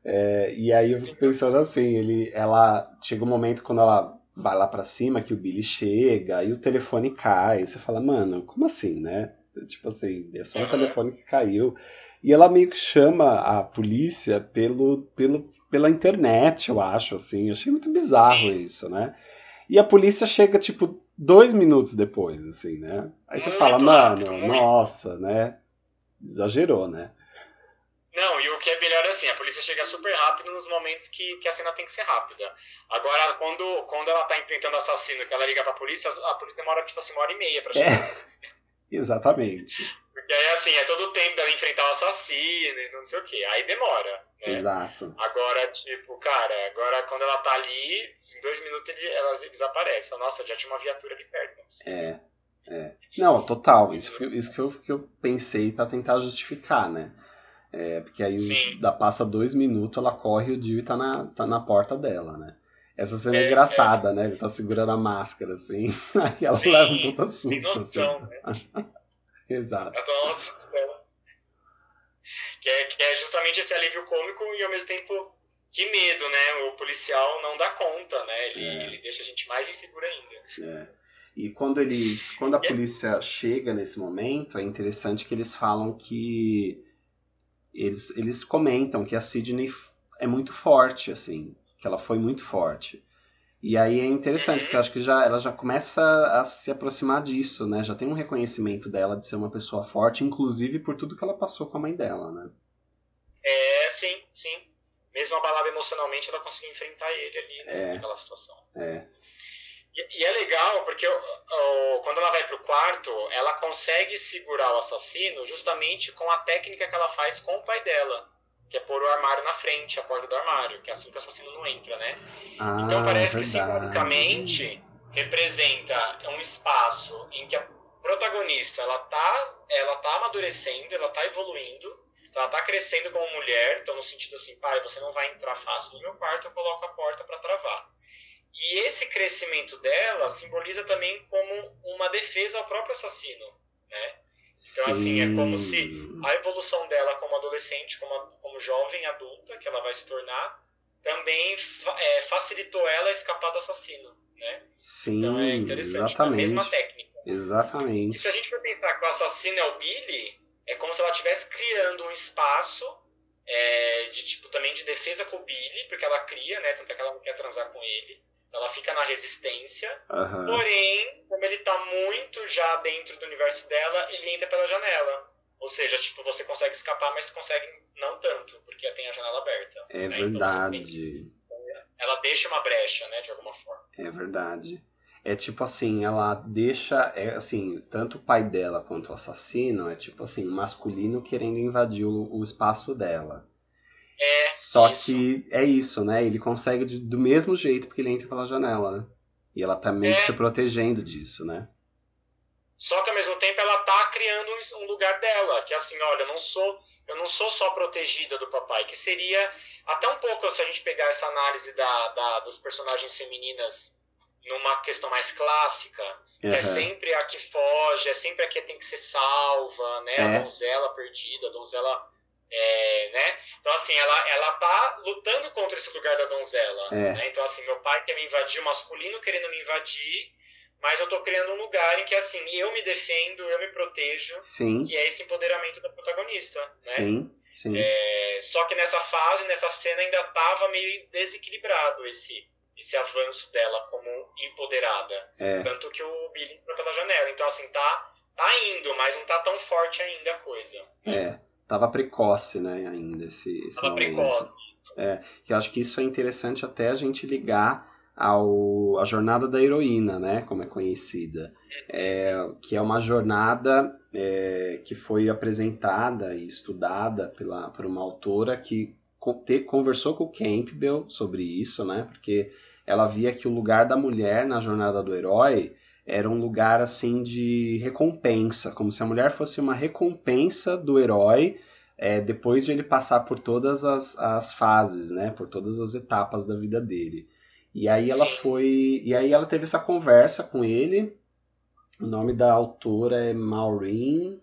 É, e aí eu fico pensando assim, ele, ela chega um momento quando ela vai lá para cima que o Billy chega e o telefone cai, você fala, mano, como assim, né? Tipo assim, é só o telefone que caiu. E ela meio que chama a polícia pelo, pelo, pela internet, eu acho, assim. Eu achei muito bizarro Sim. isso, né? E a polícia chega, tipo, dois minutos depois, assim, né? Aí você muito fala, mano, rápido, nossa, né? Exagerou, né? Não, e o que é melhor é assim, a polícia chega super rápido nos momentos que, que a cena tem que ser rápida. Agora, quando, quando ela tá enfrentando o assassino, que ela liga pra polícia, a polícia demora, tipo assim, uma hora e meia pra é. chegar. É. (laughs) Exatamente. Porque aí, assim, é todo o tempo dela enfrentar o assassino e não sei o que. Aí demora, né? Exato. Agora, tipo, cara, agora quando ela tá ali, em dois minutos ele, ela desaparece. Fala, nossa, já tinha uma viatura ali perto. É, é. Não, total. Isso, que, isso que, eu, que eu pensei para tentar justificar, né? É, porque aí da passa dois minutos, ela corre e o Dio tá na, tá na porta dela, né? Essa cena é, é engraçada, é. né? Ele tá segurando a máscara, assim. (laughs) Aí ela Sim, leva um puta susto. Sem noção, assim. né? (laughs) Exato. Ela toma um susto dela. Que é, que é justamente esse alívio cômico e ao mesmo tempo que medo, né? O policial não dá conta, né? Ele, é. ele deixa a gente mais inseguro ainda. É. E quando eles, quando a polícia chega nesse momento, é interessante que eles falam que eles, eles comentam que a Sidney é muito forte, assim, que ela foi muito forte. E aí é interessante, porque eu acho que já, ela já começa a se aproximar disso, né? Já tem um reconhecimento dela de ser uma pessoa forte, inclusive por tudo que ela passou com a mãe dela, né? É, sim, sim. Mesmo abalada emocionalmente, ela conseguiu enfrentar ele ali, né, é, naquela situação. É. E, e é legal porque quando ela vai pro quarto, ela consegue segurar o assassino justamente com a técnica que ela faz com o pai dela que é pôr o armário na frente, a porta do armário, que é assim que o assassino não entra, né? Ah, então parece verdade. que simbolicamente representa um espaço em que a protagonista ela tá, ela tá amadurecendo, ela tá evoluindo, ela tá crescendo como mulher, então no sentido assim, pai, você não vai entrar fácil no meu quarto, eu coloco a porta para travar. E esse crescimento dela simboliza também como uma defesa ao próprio assassino, né? Então, Sim. assim, é como se a evolução dela como adolescente, como, como jovem adulta, que ela vai se tornar, também é, facilitou ela a escapar do assassino, né? Sim, então é interessante, exatamente. a mesma técnica. Exatamente. E se a gente for pensar que o assassino é o Billy, é como se ela estivesse criando um espaço é, de tipo também de defesa com o Billy, porque ela cria, né? Tanto é que ela não quer transar com ele. Ela fica na resistência. Uhum. Porém, como ele tá muito já dentro do universo dela, ele entra pela janela. Ou seja, tipo, você consegue escapar, mas consegue não tanto, porque tem a janela aberta. É né? Então, verdade. Então, ela deixa uma brecha, né, de alguma forma. É verdade. É tipo assim, ela deixa, é assim, tanto o pai dela quanto o assassino é tipo assim, masculino querendo invadir o, o espaço dela. É, Só isso. que é isso, né? Ele consegue de, do mesmo jeito porque ele entra pela janela, né? E ela tá meio é. que se protegendo disso, né? Só que ao mesmo tempo ela tá criando um lugar dela, que é assim, olha, eu não sou, eu não sou só protegida do papai, que seria até um pouco se a gente pegar essa análise da, da das personagens femininas numa questão mais clássica, uhum. que é sempre a que foge, é sempre a que tem que ser salva, né? É. A donzela perdida, a donzela é, né? Então, assim, ela, ela tá lutando contra esse lugar da donzela. É. Né? Então, assim, meu pai quer me invadir, o masculino querendo me invadir, mas eu tô criando um lugar em que, assim, eu me defendo, eu me protejo, sim. que é esse empoderamento da protagonista, né? Sim, sim. É, só que nessa fase, nessa cena, ainda tava meio desequilibrado esse, esse avanço dela como empoderada. É. Tanto que o Billy entrou pela janela. Então, assim, tá, tá indo, mas não tá tão forte ainda a coisa. É. Tava precoce, né, ainda esse, esse Tava momento. precoce. É, que eu acho que isso é interessante até a gente ligar ao a jornada da heroína, né, como é conhecida, é, que é uma jornada é, que foi apresentada e estudada pela por uma autora que te, conversou com o Campbell sobre isso, né, porque ela via que o lugar da mulher na jornada do herói era um lugar assim de recompensa, como se a mulher fosse uma recompensa do herói é, depois de ele passar por todas as, as fases, né, por todas as etapas da vida dele. E aí ela Sim. foi. E aí ela teve essa conversa com ele. O nome da autora é Maureen.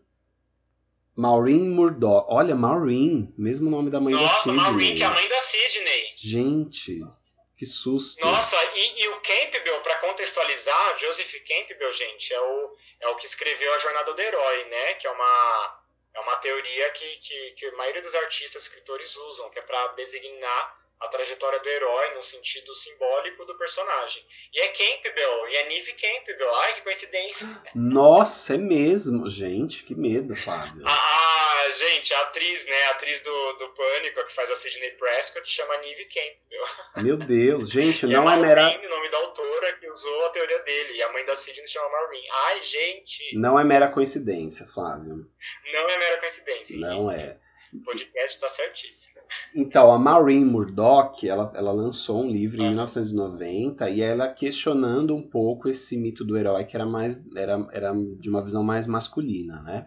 Maureen Murdoch. Olha, Maureen, mesmo nome da mãe da Nossa, Sidney. Maureen, que é a mãe da Sidney. Gente, que susto. Nossa, e, e o Campbell, pra contextualizar, Joseph Campbell, gente, é o, é o que escreveu A Jornada do Herói, né? Que é uma, é uma teoria que, que, que a maioria dos artistas, escritores usam, que é pra designar a trajetória do herói no sentido simbólico do personagem. E é Campbell, e é Neve Campbell. Ai, que coincidência. Nossa, é mesmo. Gente, que medo, Fábio. Ah, gente, a atriz, né? A atriz do, do Pânico, que faz a Sidney Prescott, chama Neve Campbell. Meu Deus, gente, (laughs) não é é mera. O nome da autora que usou a teoria dele. E a mãe da Sidney chama Maureen. Ai, gente, Não é mera coincidência, Flávio. não é mera coincidência. Não é. O podcast tá certíssimo. Então, a Maureen Murdoch, ela, ela lançou um livro em Ah. 1990 e ela questionando um pouco esse mito do herói que era mais era, era de uma visão mais masculina, né?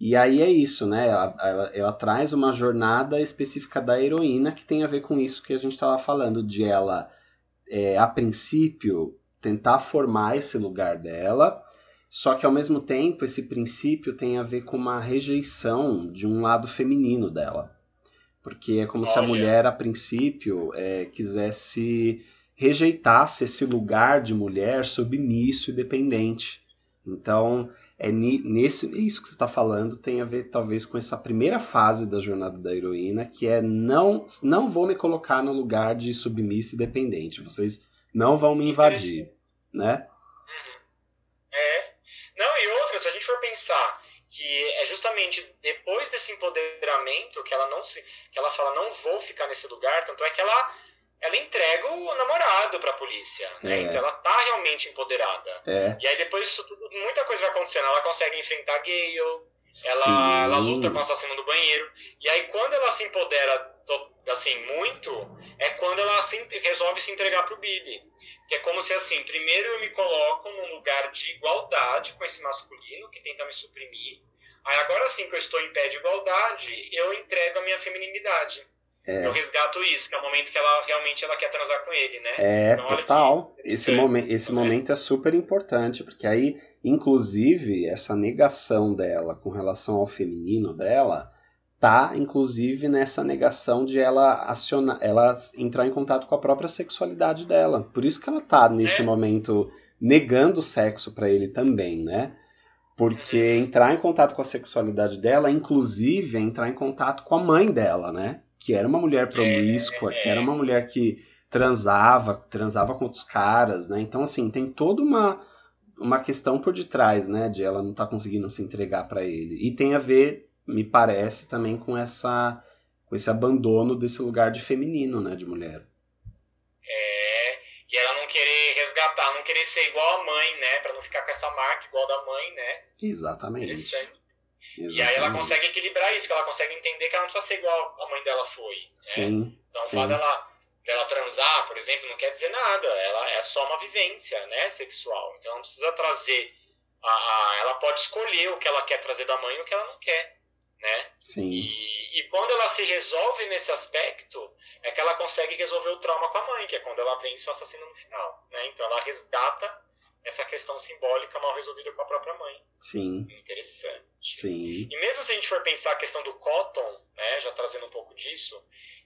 E aí é isso, né? Ela, ela, ela traz uma jornada específica da heroína que tem a ver com isso que a gente estava falando, de ela, é, a princípio, tentar formar esse lugar dela, só que ao mesmo tempo esse princípio tem a ver com uma rejeição de um lado feminino dela. Porque é como se a Olha. mulher, a princípio, é, quisesse rejeitasse esse lugar de mulher submisso e dependente. Então, é nesse isso que você está falando tem a ver talvez com essa primeira fase da jornada da heroína, que é não não vou me colocar no lugar de submisso e dependente. Vocês não vão me invadir, né? É. Não, e outra, se a gente for pensar que é justamente desse empoderamento que ela não se que ela fala não vou ficar nesse lugar, tanto é que ela ela entrega o namorado pra polícia, né? É. Então ela tá realmente empoderada. É. E aí depois disso tudo, muita coisa vai acontecendo. Ela consegue enfrentar a Gale, ela, ela luta com o assassino do banheiro. E aí quando ela se empodera assim muito, é quando ela se, resolve se entregar pro Billy. Que é como se assim, primeiro eu me coloco num lugar de igualdade com esse masculino que tenta me suprimir. Aí agora sim que eu estou em pé de igualdade, eu entrego a minha feminilidade. É. Eu resgato isso, que é o momento que ela realmente ela quer transar com ele, né? É, Então, olha que total. Esse, momen esse né? momento é super importante, porque aí, inclusive, essa negação dela com relação ao feminino dela tá, inclusive, nessa negação de ela acionar, ela entrar em contato com a própria sexualidade dela. Por isso que ela tá nesse É. momento negando o sexo pra ele também, né? Porque entrar em contato com a sexualidade dela, inclusive, é entrar em contato com a mãe dela, né? Que era uma mulher promíscua, que era uma mulher que transava, transava com outros caras, né? Então, assim, tem toda uma, uma questão por detrás, né? De ela não estar conseguindo se entregar pra ele. E tem a ver, me parece, também com essa com esse abandono desse lugar de feminino, né? De mulher. É, querer resgatar, não querer ser igual a mãe, né? Pra não ficar com essa marca igual da mãe, né? Exatamente. Interessante. E Exatamente. aí ela consegue equilibrar isso, que ela consegue entender que ela não precisa ser igual a mãe dela foi. Né? Sim, Então o fato dela, dela transar, por exemplo, não quer dizer nada. Ela é só uma vivência, né? Sexual. Então ela não precisa trazer. A, a- ela pode escolher o que ela quer trazer da mãe e o que ela não quer. Né? sim. E, e quando ela se resolve nesse aspecto, é que ela consegue resolver o trauma com a mãe, que é quando ela vence o assassino no final. Né? Então ela resgata essa questão simbólica mal resolvida com a própria mãe. Sim, Interessante. sim. E mesmo se a gente for pensar a questão do Cotton, né, já trazendo um pouco disso,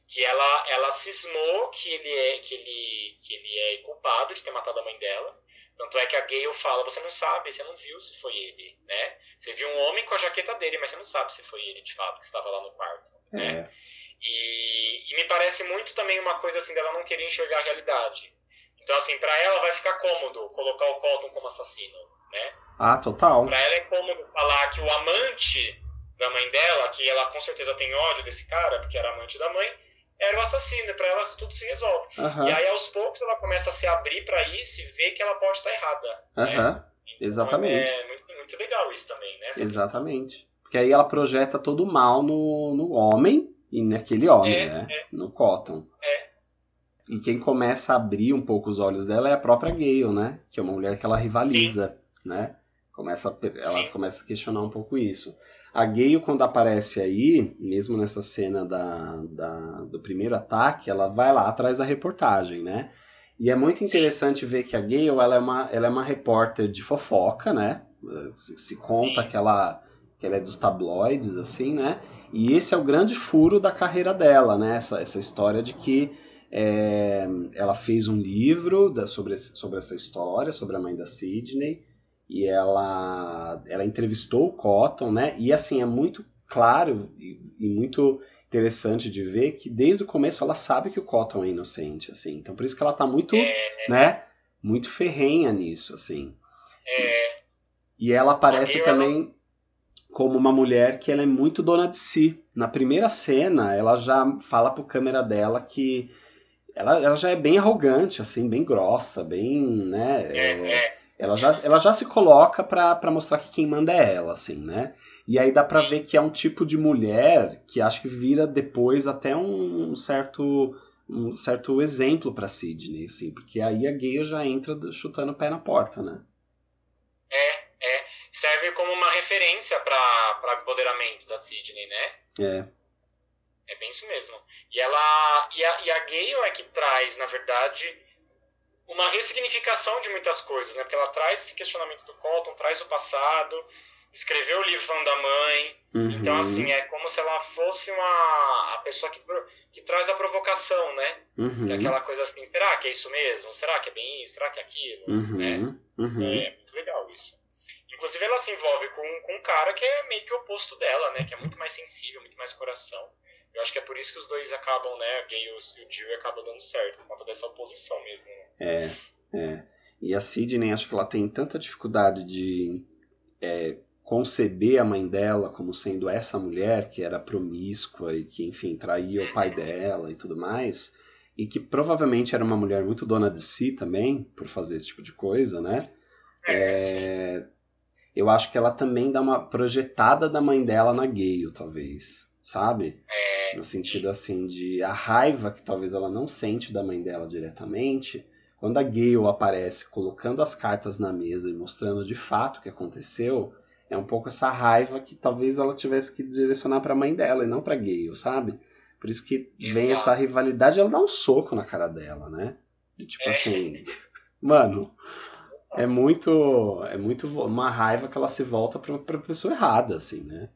que ela, ela cismou que ele, é, que, ele, que ele é culpado de ter matado a mãe dela. Tanto é que a Gale fala, você não sabe, você não viu se foi ele, né? Você viu um homem com a jaqueta dele, mas você não sabe se foi ele, de fato, que estava lá no quarto. Né? É, E, e me parece muito também uma coisa assim dela não querer enxergar a realidade. Então, assim, pra ela vai ficar cômodo colocar o Colton como assassino, né? Ah, total. Pra ela é cômodo falar que o amante da mãe dela, que ela com certeza tem ódio desse cara, porque era amante da mãe, era o assassino. E pra ela tudo se resolve. Aham, E aí, aos poucos, ela começa a se abrir pra isso e ver que ela pode estar errada. né? aham, Então, exatamente. É muito, muito legal isso também, né? Exatamente. Porque aí ela projeta todo o mal no, no homem e naquele homem, É, né? No Cotton. É. E quem começa a abrir um pouco os olhos dela é a própria Gale, né? Que é uma mulher que ela rivaliza, né? Começa ela Sim. começa a questionar um pouco isso. A Gale, quando aparece aí, mesmo nessa cena da, da- do primeiro ataque, ela vai lá atrás da reportagem, né? E é muito interessante Sim. ver que a Gale ela é, uma, ela é uma repórter de fofoca, né? Se, se conta que ela, que ela é dos tabloides, assim, né? E esse é o grande furo da carreira dela, né? Essa, essa história de que é, ela fez um livro da, sobre, sobre essa história, sobre a mãe da Sidney, e ela, ela entrevistou o Cotton, né? E assim, é muito claro e, e, muito interessante de ver que desde o começo ela sabe que o Cotton é inocente, assim. Então por isso que ela tá muito, é... né? Muito ferrenha nisso, assim. É... E ela aparece também como uma mulher que ela é muito dona de si. Na primeira cena, ela já fala pro câmera dela que ela, ela já é bem arrogante, assim, bem grossa, bem, né? É, é, ela, já, ela já se coloca para mostrar que quem manda é ela, assim, né? E aí dá pra Sim. ver que é um tipo de mulher que acho que vira depois até um certo um certo exemplo para Sidney, assim, porque aí a gay já entra chutando o pé na porta, né? É, é. Serve como uma referência para empoderamento da Sidney, né? É. É bem isso mesmo. E ela. E a, e a Gale é que traz, na verdade, uma ressignificação de muitas coisas, né? Porque ela traz esse questionamento do Colton, traz o passado, escreveu o livro da mãe. Uhum. Então, assim, é como se ela fosse uma a pessoa que, que traz a provocação, né? Uhum. Que é aquela coisa assim, será que é isso mesmo? Será que é bem isso? Será que é aquilo? Uhum. Né? Uhum. É muito legal isso. Inclusive, ela se envolve com, com um cara que é meio que o oposto dela, né? Que é muito mais sensível, muito mais coração. Eu acho que é por isso que os dois acabam, né? A Gay e o Jill acabam dando certo, por conta dessa oposição mesmo. Né? É, é. E a Sidney, acho que ela tem tanta dificuldade de é, conceber a mãe dela como sendo essa mulher que era promíscua e que, enfim, traía o pai dela e tudo mais, e que provavelmente era uma mulher muito dona de si também, por fazer esse tipo de coisa, né? É, é eu acho que ela também dá uma projetada da mãe dela na Gale, talvez, sabe? É, no sentido assim de a raiva que talvez ela não sente da mãe dela diretamente, quando a Gale aparece colocando as cartas na mesa e mostrando de fato o que aconteceu, é um pouco essa raiva que talvez ela tivesse que direcionar para a mãe dela e não para Gale, sabe? Por isso que Exato. vem essa rivalidade, ela dá um soco na cara dela, né? E, tipo é. assim, mano, é muito é muito uma raiva que ela se volta para a pessoa errada, assim, né?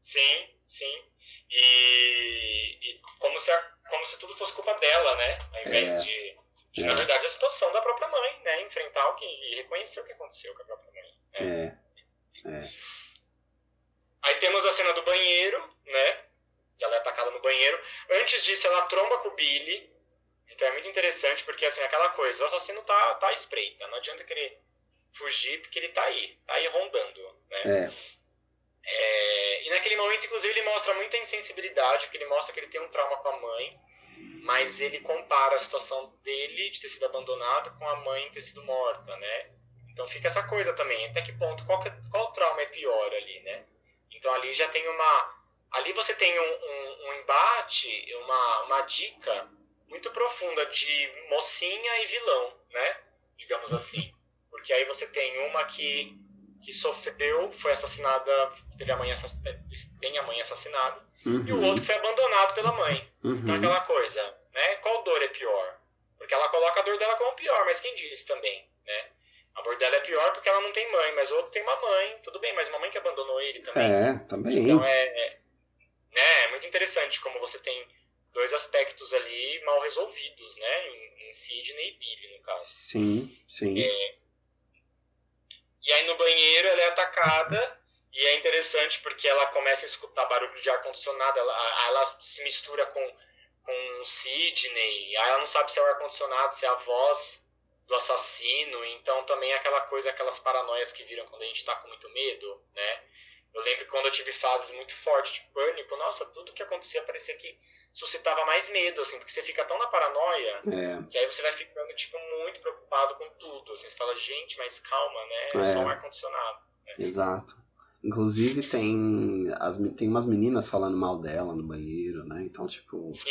Sim, sim. E, e como, se a, como se tudo fosse culpa dela, né? Ao invés é, de, de é. na verdade, a situação da própria mãe, né? Enfrentar o que, e reconhecer o que aconteceu com a própria mãe. Né? É. é. Aí temos a cena do banheiro, né? Que ela é atacada no banheiro. Antes disso, ela tromba com o Billy. Então é muito interessante, porque assim, aquela coisa, o assassino tá, tá à espreita. Não adianta querer fugir, porque ele tá aí, tá aí rondando, né? É. É, e naquele momento, inclusive, ele mostra muita insensibilidade, porque ele mostra que ele tem um trauma com a mãe, mas ele compara a situação dele de ter sido abandonado com a mãe ter sido morta, né? Então fica essa coisa também, até que ponto, qual, que, qual trauma é pior ali, né? Então ali já tem uma... Ali você tem um, um, um embate, uma, uma dica muito profunda de mocinha e vilão, né? Digamos assim. Porque aí você tem uma que que sofreu, foi assassinada, teve a mãe tem a mãe assassinada, uhum. e o outro que foi abandonado pela mãe. Uhum. Então aquela coisa, né? Qual dor é pior? Porque ela coloca a dor dela como pior, mas quem disse também, né? A dor dela é pior porque ela não tem mãe, mas o outro tem uma mãe, tudo bem, mas uma mãe que abandonou ele também. É, também. Então é, é, né, é muito interessante como você tem dois aspectos ali mal resolvidos, né? Em, em Sidney e Billy, no caso. Sim, sim. É, e aí no banheiro ela é atacada e é interessante porque ela começa a escutar barulho de ar-condicionado, ela, ela se mistura com, com Sidney, aí ela não sabe se é o ar-condicionado, se é a voz do assassino, então também é aquela coisa, aquelas paranoias que viram quando a gente tá com muito medo, né? Eu lembro que quando eu tive fases muito fortes de pânico, nossa, tudo que acontecia parecia que suscitava mais medo, assim, porque você fica tão na paranoia é. que aí você vai ficando, tipo, muito preocupado com tudo, assim, você fala, gente, mas calma, né, é, é. só um ar-condicionado. Né? Exato. Inclusive tem, as, tem umas meninas falando mal dela no banheiro? Então, tipo. Sim.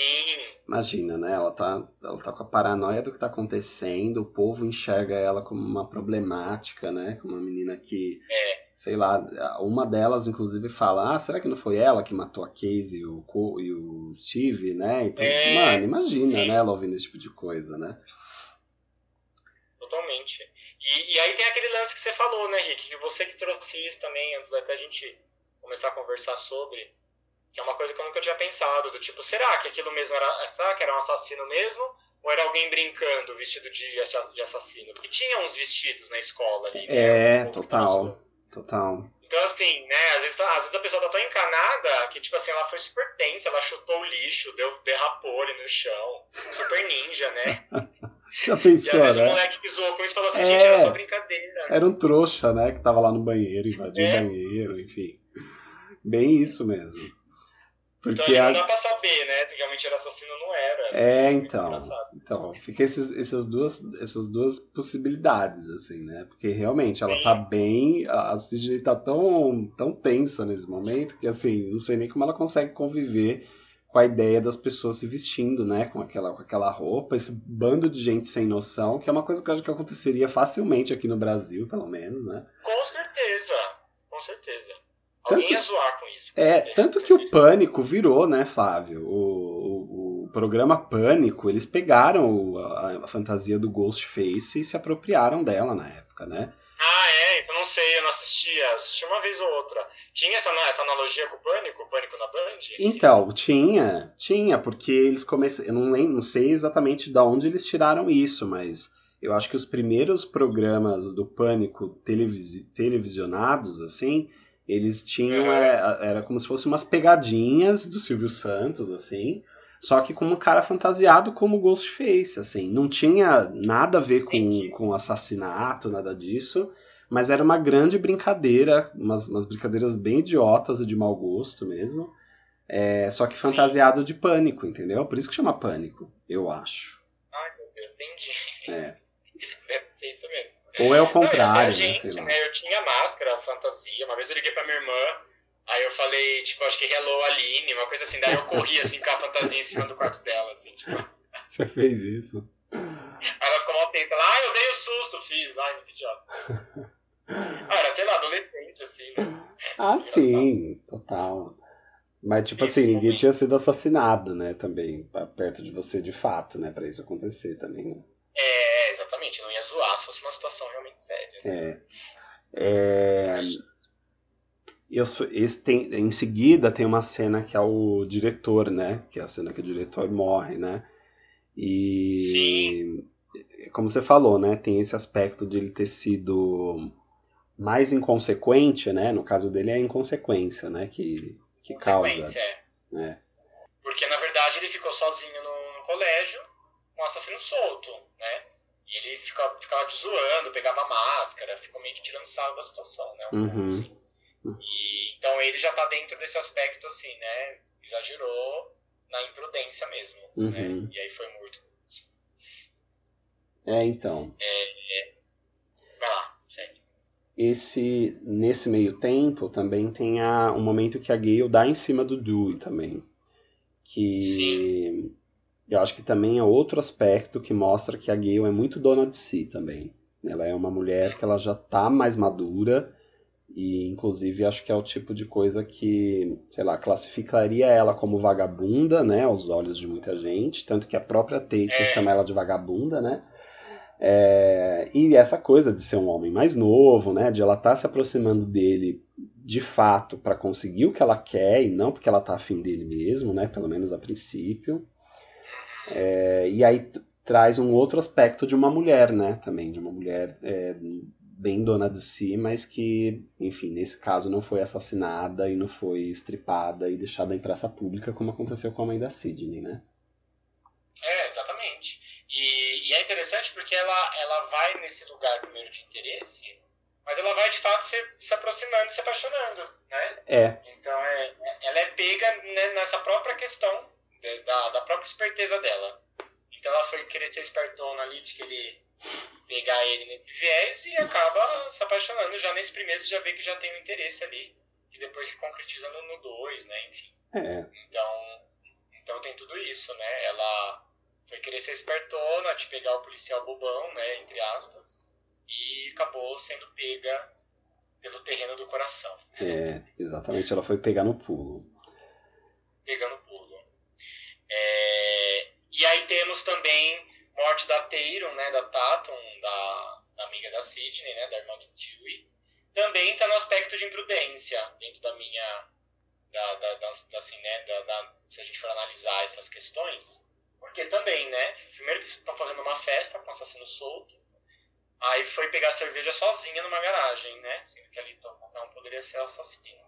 Imagina, né? Ela tá, ela tá com a paranoia do que tá acontecendo, o povo enxerga ela como uma problemática, né? Como uma menina que. É. Sei lá, uma delas, inclusive, fala: Ah, será que não foi ela que matou a Casey e o, e o Steve, né? Então, é, mano, imagina, sim. né? Ela ouvindo esse tipo de coisa, né? exatamente. E, e aí tem aquele lance que você falou, né, Rick? Que você que trouxe isso também, antes da a gente começar a conversar sobre, que é uma coisa que eu nunca tinha pensado, do tipo, será que aquilo mesmo era. Será que era um assassino mesmo? Ou era alguém brincando vestido de, de assassino? Porque tinha uns vestidos na escola ali. Né? É, um total. Total. Então, assim, né, às vezes, às vezes a pessoa tá tão encanada que, tipo assim, ela foi super tensa, ela chutou o lixo, deu, derrapou ali no chão. Super ninja, né? (laughs) Já pensou, e às vezes né? o moleque que zoou com isso falou assim, é, gente, era só brincadeira. Era um trouxa, né? Que tava lá no banheiro, invadiu é. o banheiro, enfim. Bem isso mesmo. Porque então, não dá pra saber, né? Realmente era assassino não era. Assim, é, então. Então, fica esses, essas, duas, essas duas possibilidades, assim, né? Porque realmente ela Sim. tá bem. A Sidney tá tão, tão tensa nesse momento que, assim, não sei nem como ela consegue conviver com a ideia das pessoas se vestindo, né? Com aquela, com aquela roupa, esse bando de gente sem noção, que é uma coisa que eu acho que aconteceria facilmente aqui no Brasil, pelo menos, né? Com certeza, com certeza. Alguém ia zoar com isso. É, tanto que o Pânico virou, né, Flávio? O, o, o programa Pânico, eles pegaram a, a, fantasia do Ghostface e se apropriaram dela na época, né? Ah, é? Eu não sei, eu não assistia. Assisti uma vez ou outra. Tinha essa, essa analogia com o Pânico? O Pânico na Band? Então, tinha. Tinha, porque eles começaram... Eu não, lembro, não sei exatamente de onde eles tiraram isso, mas... Eu acho que os primeiros programas do Pânico televis, televisionados, assim, eles tinham. É, era como se fossem umas pegadinhas do Silvio Santos, assim. Só que com um cara fantasiado como Ghostface, assim. Não tinha nada a ver com, com assassinato, nada disso. Mas era uma grande brincadeira, umas, umas brincadeiras bem idiotas e de mau gosto mesmo. É, só que fantasiado Sim. de pânico, entendeu? Por isso que chama pânico, eu acho. Meu Deus, entendi. É. Deve (laughs) ser isso mesmo. Ou é o contrário, não, gente, né? né? Eu tinha máscara, fantasia. Uma vez eu liguei pra minha irmã, aí eu falei, tipo, acho que Hello Aline, uma coisa assim. Daí eu corri, assim, com a fantasia em cima do quarto dela, assim, tipo. (laughs) Você fez isso? Ela ficou mal tensa. Ela, ah, eu dei o um susto, fiz. Ai, que idiota. ah, (laughs) era, sei lá, adolescente, assim, né? Ah, sim, total. Mas, tipo isso, assim, ninguém tinha sido assassinado, né, também, perto de você de fato, né, pra isso acontecer também, né? É, exatamente, não ia zoar se fosse uma situação realmente séria. É. é... Eu, esse tem, em seguida tem uma cena que é o diretor, né? Que é a cena que o diretor morre, né? E Sim. como você falou, né? Tem esse aspecto de ele ter sido mais inconsequente, né? No caso dele é a inconsequência, né? Que, que causa. É. é. Porque na verdade ele ficou sozinho no, no colégio um assassino solto, né? E ele ficava, ficava zoando, pegava máscara, ficou meio que tirando sarro da situação, né? Um uhum. assim. E, então ele já tá dentro desse aspecto, assim, né? Exagerou na imprudência mesmo, uhum. né? E aí foi muito isso. É, então. É, é... Vai lá, segue. Esse, nesse meio tempo, também tem a, um momento que a Gale dá em cima do Dewey também. Que... Sim eu acho que também é outro aspecto que mostra que a Gale é muito dona de si também. Ela é uma mulher que ela já está mais madura e inclusive acho que é o tipo de coisa que, sei lá, classificaria ela como vagabunda, né, aos olhos de muita gente, tanto que a própria Tate é. chama ela de vagabunda, né? É, e essa coisa de ser um homem mais novo, né, de ela estar tá se aproximando dele de fato para conseguir o que ela quer e não porque ela tá afim dele mesmo, né, pelo menos a princípio. É, e aí traz um outro aspecto de uma mulher, né? Também, de uma mulher é, bem dona de si, mas que, enfim, nesse caso não foi assassinada e não foi estripada e deixada em praça pública, como aconteceu com a mãe da Sidney, né? É, exatamente. E, e é interessante porque ela, ela vai nesse lugar primeiro de interesse, mas ela vai de fato se, se aproximando, se apaixonando, né? É. Então é, ela é pega né, nessa própria questão da, da própria esperteza dela. Então ela foi querer ser espertona ali, de querer pegar ele nesse viés e acaba se apaixonando já nesse primeiro, você já vê que já tem um interesse ali, que depois se concretiza no 2, né, enfim. É. Então, então tem tudo isso, né, ela foi querer ser espertona, de pegar o policial bobão, né, entre aspas, e acabou sendo pega pelo terreno do coração. É, exatamente, ela foi pegar no pulo. Pegando pulo. É, e aí temos também morte da Teiron, né, da Tatum, da, amiga da Sidney, né, da irmã do Dewey, também está no aspecto de imprudência dentro da minha, da, da, da assim, né, da, da, se a gente for analisar essas questões, porque também, né, primeiro que estão fazendo uma festa com assassino solto, aí foi pegar cerveja sozinha numa garagem, né, sendo que ali não poderia ser assassino.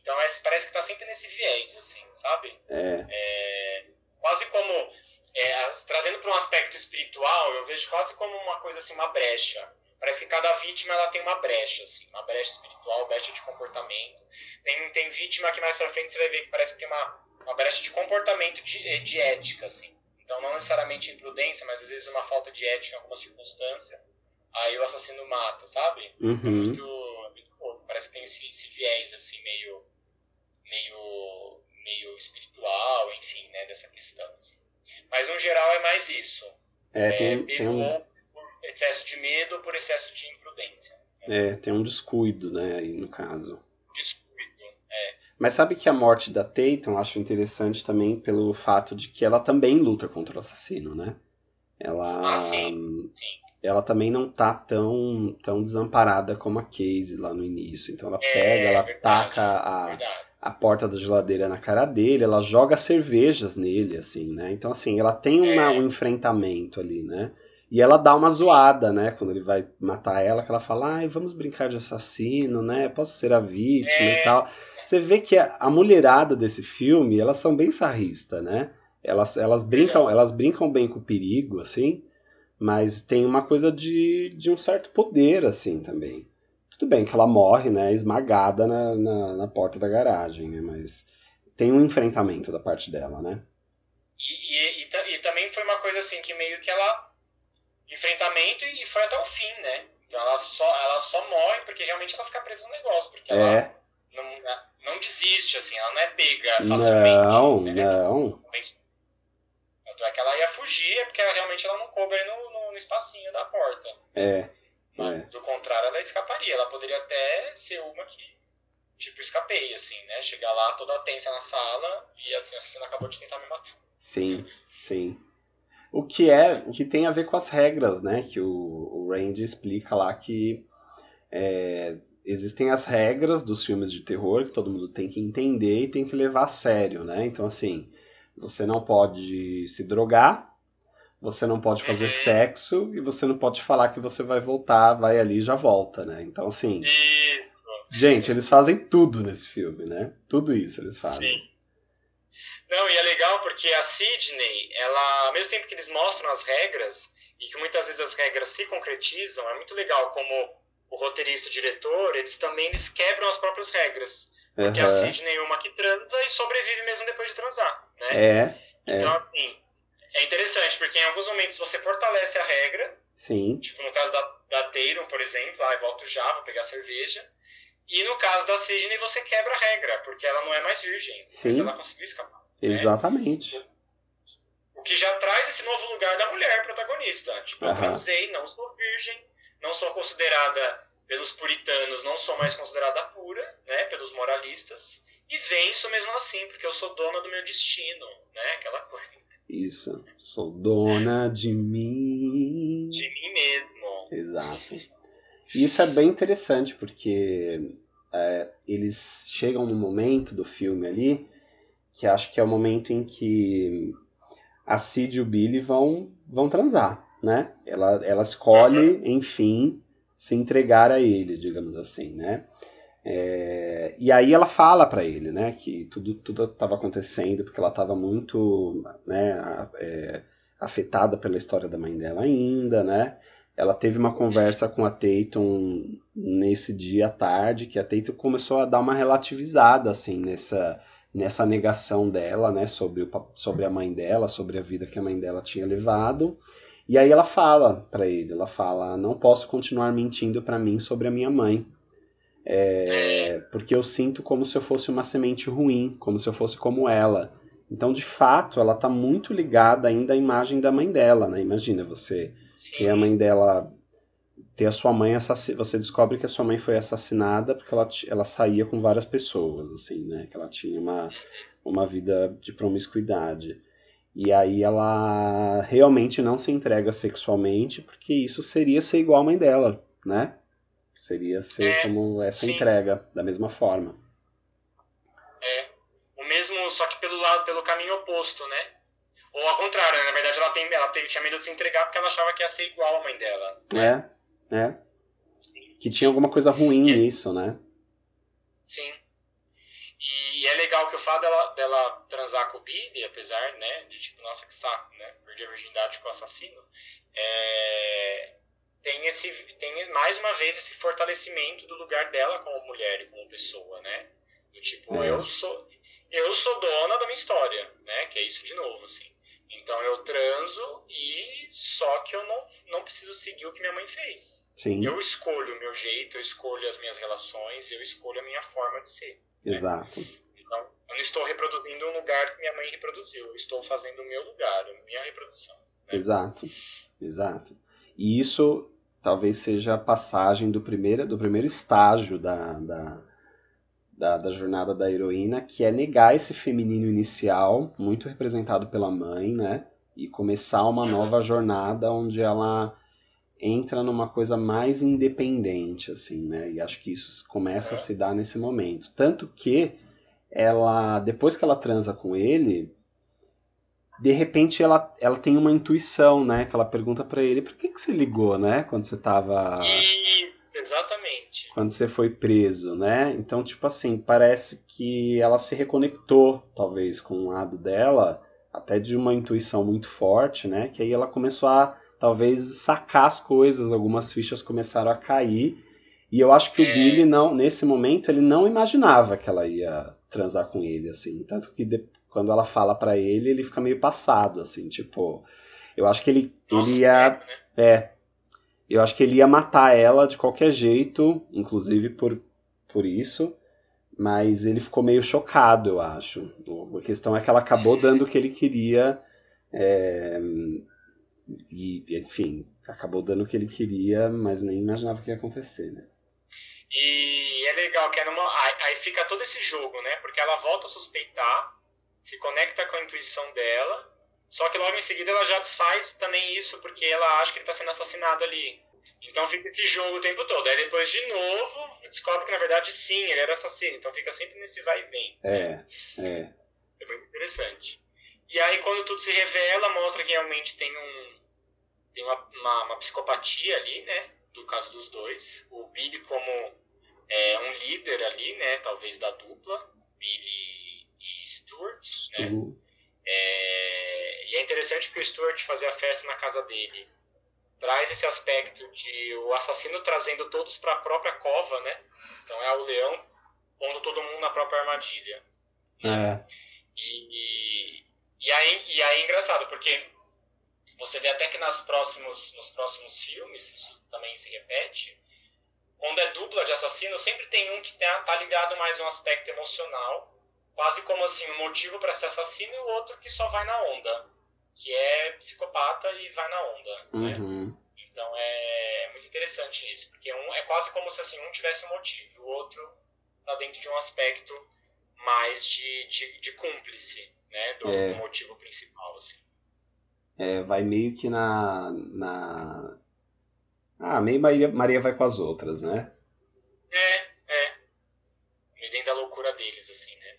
Então é, parece que está sempre nesse viés, assim, sabe? É. é quase como é, trazendo para um aspecto espiritual, eu vejo quase como uma coisa assim, uma brecha. Parece que cada vítima ela tem uma brecha, assim, uma brecha espiritual, brecha de comportamento. Tem, tem vítima que mais para frente você vai ver que parece que tem uma, uma brecha de comportamento de, de ética, assim. Então não necessariamente imprudência, mas às vezes uma falta de ética em alguma circunstância. Aí o assassino mata, sabe? Uhum. É muito, tem esse, esse viés assim meio meio meio espiritual, enfim, né, dessa questão. Assim. Mas no geral é mais isso. É, tem, é, tem um... por excesso de medo ou por excesso de imprudência. Né? É, tem um descuido, né, aí no caso. Descuido, é. Mas sabe que a morte da Tatum eu acho interessante também pelo fato de que ela também luta contra o assassino, né? Ela, ah, sim, sim. Ela também não tá tão, tão desamparada como a Casey lá no início. Então ela é, pega, ela verdade, taca a, verdade a porta da geladeira na cara dele, ela joga cervejas nele, assim, né? Então, assim, ela tem uma, é. um enfrentamento ali, né? E ela dá uma zoada, né? Quando ele vai matar ela, que ela fala, ai, vamos brincar de assassino, né? Posso ser a vítima é. e tal. Você vê que a, a, mulherada desse filme, elas são bem sarristas, né? Elas, elas, brincam, elas brincam bem com o perigo, assim, mas tem uma coisa de, de um certo poder, assim, também. Tudo bem que ela morre, né, esmagada na, na, na porta da garagem, né, mas tem um enfrentamento da parte dela, né? E, e, e, e, também foi uma coisa assim que meio que ela enfrentamento e foi até o fim, né? Então ela só ela só morre porque realmente ela fica presa no negócio, porque é. ela não, não desiste assim, ela não é pega facilmente. Não, né? não. Tanto é que ela ia fugir, é porque ela, realmente ela não coube no, espacinho da porta. É. É. Do contrário, ela escaparia. Ela poderia até ser uma que, tipo, escapei, assim, né? Chegar lá toda tensa na sala e assim, a assassino acabou de tentar me matar. Sim, sim. O que é, o que tem a ver com as regras, né? Que o, o Randy explica lá que é, existem as regras dos filmes de terror que todo mundo tem que entender e tem que levar a sério, né? Então, assim, você não pode se drogar, você não pode fazer uhum. sexo e você não pode falar que você vai voltar, vai ali e já volta, né? Então, assim. Isso. Gente, eles fazem tudo nesse filme, né? Tudo isso eles fazem. Sim. Não, e é legal porque a Sidney, ela, ao mesmo tempo que eles mostram as regras, e que muitas vezes as regras se concretizam, é muito legal como o roteirista e o diretor, eles também eles quebram as próprias regras. Porque uhum. a Sidney é uma que transa e sobrevive mesmo depois de transar, né? É. Então, é. assim, é interessante, porque em alguns momentos você fortalece a regra. Sim. Tipo, no caso da, da Taylor, por exemplo, ah, volto já, vou pegar cerveja. E no caso da Sidney, você quebra a regra, porque ela não é mais virgem. Sim. Mas ela conseguiu escapar. Né? Exatamente. Né? O que já traz esse novo lugar da mulher protagonista. Tipo, eu transei, não sou virgem, não sou considerada pelos puritanos, não sou mais considerada pura, né, pelos moralistas, e venço mesmo assim, porque eu sou dona do meu destino, né, aquela coisa. Isso. Sou dona de mim. De mim mesmo. Exato. E isso é bem interessante porque é, eles chegam num momento do filme ali que acho que é o momento em que a Cid e o Billy vão, vão transar, né? Ela, ela escolhe, enfim, se entregar a ele, digamos assim, né? É, e aí ela fala para ele, né, que tudo tudo estava acontecendo porque ela estava muito, né, é, afetada pela história da mãe dela ainda, né? Ela teve uma conversa com a Tatum nesse dia à tarde, que a Tatum começou a dar uma relativizada assim nessa nessa negação dela, né, sobre o, sobre a mãe dela, sobre a vida que a mãe dela tinha levado. E aí ela fala para ele, ela fala: "Não posso continuar mentindo para mim sobre a minha mãe." É, porque eu sinto como se eu fosse uma semente ruim, como se eu fosse como ela. Então, de fato, ela está muito ligada ainda à imagem da mãe dela, né? Imagina você Sim. ter a mãe dela, ter a sua mãe assassinada. Você descobre que a sua mãe foi assassinada porque ela, ela saía com várias pessoas, assim, né? Que ela tinha uma, uma vida de promiscuidade. E aí ela realmente não se entrega sexualmente, porque isso seria ser igual a mãe dela, né? Seria ser é, como essa sim. entrega, da mesma forma. É. O mesmo, só que pelo lado, pelo caminho oposto, né? Ou ao contrário, né? na verdade ela, tem, ela teve, tinha medo de se entregar porque ela achava que ia ser igual a mãe dela. Né? É, é. Sim. Que tinha alguma coisa ruim é. nisso, né? Sim. E é legal que o fato dela, dela transar com o Billy, apesar, né, de tipo, nossa, que saco, né, perder a virgindade com o assassino, é, tem esse, tem mais uma vez esse fortalecimento do lugar dela como mulher e como pessoa, né, do tipo, é. eu sou, eu sou dona da minha história, né, que é isso de novo, assim. Então eu transo e só que eu não, não preciso seguir o que minha mãe fez. Sim. Eu escolho o meu jeito, eu escolho as minhas relações, eu escolho a minha forma de ser. Né? Exato. Né? Então, eu não estou reproduzindo um lugar que minha mãe reproduziu, eu estou fazendo o meu lugar, a minha reprodução. Né? Exato, exato. E isso talvez seja a passagem do primeiro, do primeiro estágio da, da, da, da, jornada da heroína, que é negar esse feminino inicial, muito representado pela mãe, né? E começar uma uhum. nova jornada onde ela entra numa coisa mais independente, assim, né? E acho que isso começa a se dar nesse momento. Tanto que ela, depois que ela transa com ele, de repente ela, ela tem uma intuição, né? Que ela pergunta para ele, por que, que você ligou, né? Quando você tava... Isso, exatamente. Quando você foi preso, né? Então, tipo assim, parece que ela se reconectou, talvez, com um lado dela, até de uma intuição muito forte, né? Que aí ela começou a talvez sacar as coisas, algumas fichas começaram a cair. E eu acho que o é. Billy não, nesse momento, ele não imaginava que ela ia transar com ele, assim. Tanto que de, quando ela fala para ele, ele fica meio passado, assim, tipo. Eu acho que ele, Nossa, ele ia. Né? É. Eu acho que ele ia matar ela de qualquer jeito, inclusive por, por isso. Mas ele ficou meio chocado, eu acho. A questão é que ela acabou uhum. dando o que ele queria. É, e, enfim, acabou dando o que ele queria, mas nem imaginava que ia acontecer, né? E é legal que é numa, aí fica todo esse jogo, né? Porque ela volta a suspeitar, se conecta com a intuição dela, só que logo em seguida ela já desfaz também isso, porque ela acha que ele está sendo assassinado ali. Então fica esse jogo o tempo todo. Aí depois, de novo, descobre que na verdade sim, ele era assassino. Então fica sempre nesse vai e vem. É, é. É muito interessante. E aí quando tudo se revela, mostra que realmente tem um, tem uma, uma, uma, psicopatia ali, né? Do caso dos dois. O Billy como é, um líder ali, né? Talvez da dupla, Billy e Stuart, né? Uhum. É, e é interessante que o Stuart fazer a festa na casa dele traz esse aspecto de o assassino trazendo todos para a própria cova, né? Então é o leão pondo todo mundo na própria armadilha. É. E, e, aí, e aí é engraçado, porque você vê até que nas próximos, nos próximos filmes, isso também se repete, quando é dupla de assassino, sempre tem um que tá, tá ligado mais a um aspecto emocional, quase como assim, um motivo para ser assassino e o outro que só vai na onda, que é psicopata e vai na onda, né? uhum. né? Então é, é, muito interessante isso, porque um, é quase como se assim, um tivesse um motivo, o outro tá dentro de um aspecto mais de, de, de cúmplice, né, do, é. do motivo principal, assim é, vai meio que na, na. Ah, meio Maria, Maria vai com as outras, né? É, é. Me dentro da loucura deles, assim, né?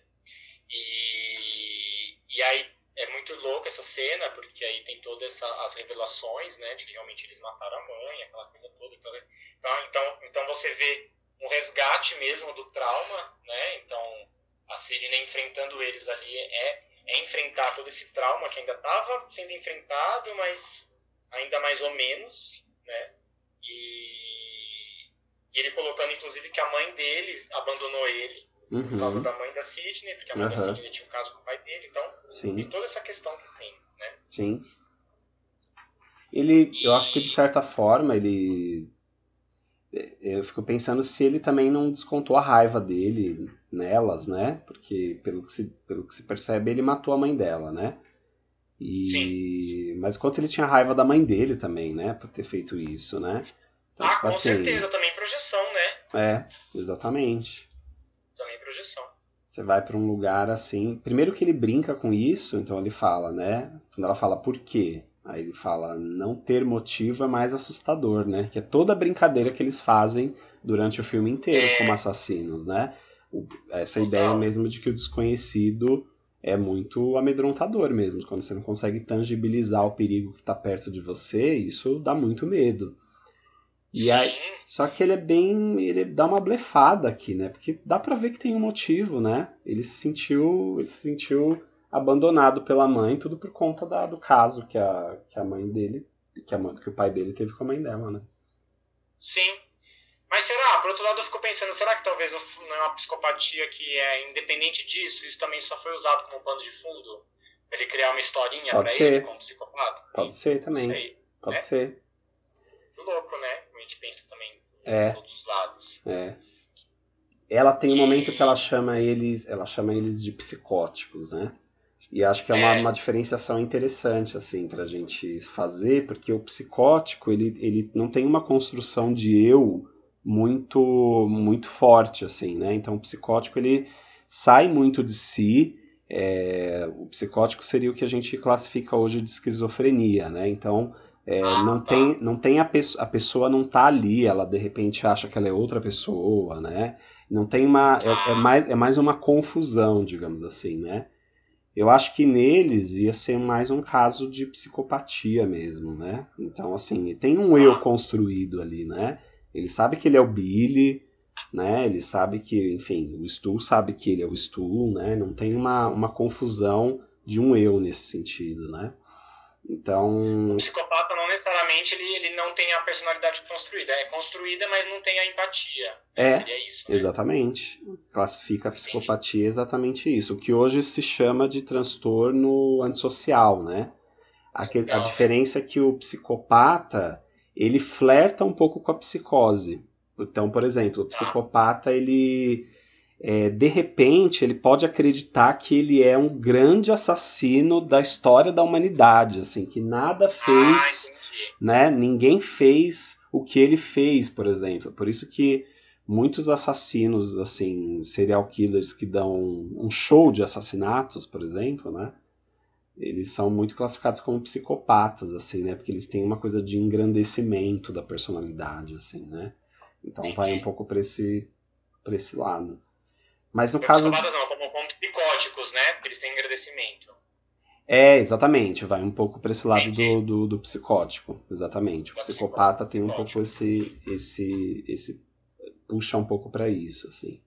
E, e aí é muito louco essa cena, porque aí tem todas as revelações, né? De que realmente eles mataram a mãe, aquela coisa toda. Então, então, então, então você vê um resgate mesmo do trauma, né? Então a Sidney enfrentando eles ali é é enfrentar todo esse trauma que ainda estava sendo enfrentado, mas ainda mais ou menos, né? E, e, ele colocando, inclusive, que a mãe dele abandonou ele uhum. por causa da mãe da Sidney, porque a mãe uhum. da Sidney tinha um caso com o pai dele, então Sim. e toda essa questão que tem, né? Sim. Ele, e... eu acho que de certa forma ele eu fico pensando se ele também não descontou a raiva dele nelas, né? Porque pelo que se, pelo que se percebe, ele matou a mãe dela, né? E... Sim. Mas quanto ele tinha raiva da mãe dele também, né? Por ter feito isso, né? Então, ah, tipo com assim, certeza, também projeção, né? É, exatamente. Também projeção. Você vai para um lugar assim. Primeiro que ele brinca com isso, então ele fala, né? Quando ela fala por quê? Aí ele fala, não ter motivo é mais assustador, né? Que é toda a brincadeira que eles fazem durante o filme inteiro é. como assassinos, né? Essa ideia mesmo de que o desconhecido é muito amedrontador mesmo. Quando você não consegue tangibilizar o perigo que está perto de você, isso dá muito medo. E Sim. aí, só que ele é bem, ele dá uma blefada aqui, né? Porque dá para ver que tem um motivo, né? Ele se sentiu, ele se sentiu abandonado pela mãe, tudo por conta da, do caso que a, que a mãe dele, que, a, que o pai dele teve com a mãe dela, né? Sim. Mas será, por outro lado, eu fico pensando, será que talvez não é uma psicopatia que é independente disso, isso também só foi usado como pano de fundo? Pra ele criar uma historinha para ele como psicopata? Pode ser também. Sei, Pode né? ser. Muito louco, né? A gente pensa também é. em todos os lados. É. Ela tem um momento que ela chama eles, ela chama eles de psicóticos, né? E acho que é uma, é. uma diferenciação interessante, assim, pra gente fazer, porque o psicótico, ele, ele não tem uma construção de eu muito, muito forte, assim, né? Então, o psicótico, ele sai muito de si, é, o psicótico seria o que a gente classifica hoje de esquizofrenia, né? Então, é, ah, não, tá. tem, não tem a, pessoa, a pessoa não tá ali, ela de repente acha que ela é outra pessoa, né? Não tem uma. É, é, mais, é mais uma confusão, digamos assim, né? Eu acho que neles ia ser mais um caso de psicopatia mesmo, né? Então, assim, tem um eu construído ali, né? Ele sabe que ele é o Billy, né? Ele sabe que, enfim, o Stu sabe que ele é o Stu, né? Não tem uma, uma confusão de um eu nesse sentido, né? Então. O psicopata necessariamente ele, ele não tem a personalidade construída. É construída, mas não tem a empatia. É. Seria isso. Né? Exatamente. Classifica a psicopatia exatamente isso. O que hoje se chama de transtorno antissocial, né? A, que, a diferença é que o psicopata ele flerta um pouco com a psicose. Então, por exemplo, o tá. psicopata ele é, de repente ele pode acreditar que ele é um grande assassino da história da humanidade, assim, que nada ah, fez, né? Ninguém fez o que ele fez, por exemplo. Por isso que muitos assassinos, assim, serial killers que dão um show de assassinatos, por exemplo, né? Eles são muito classificados como psicopatas, assim, né? Porque eles têm uma coisa de engrandecimento da personalidade, assim, né? Então vai um pouco para esse, pra esse lado. Mas no caso. Psicopatas não, como, como psicóticos, né? Porque eles têm agradecimento. É, exatamente, vai um pouco para esse lado do, do, do, psicótico, exatamente. O psicopata tem um pouco esse, esse, esse puxa um pouco para isso, assim.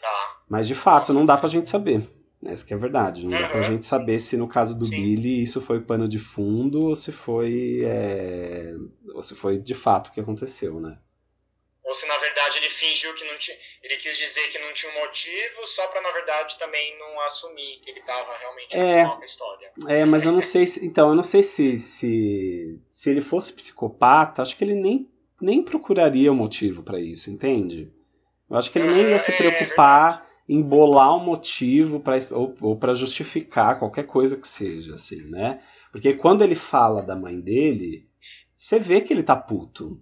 Tá. Mas de fato, não dá pra gente saber. Essa que é a verdade. Não uhum. dá pra gente saber se no caso do Sim. Billy isso foi pano de fundo ou se foi. É... ou se foi de fato o que aconteceu, né? Ou se na verdade ele fingiu que não tinha, ele quis dizer que não tinha um motivo só para na verdade também não assumir que ele estava realmente é, mal com a história. É, mas eu não (laughs) sei se, então eu não sei se, se se ele fosse psicopata, acho que ele nem nem procuraria um motivo para isso, entende? Eu acho que ele nem ia se é, preocupar é em bolar um motivo para ou, ou para justificar qualquer coisa que seja, assim, né? Porque quando ele fala da mãe dele, você vê que ele tá puto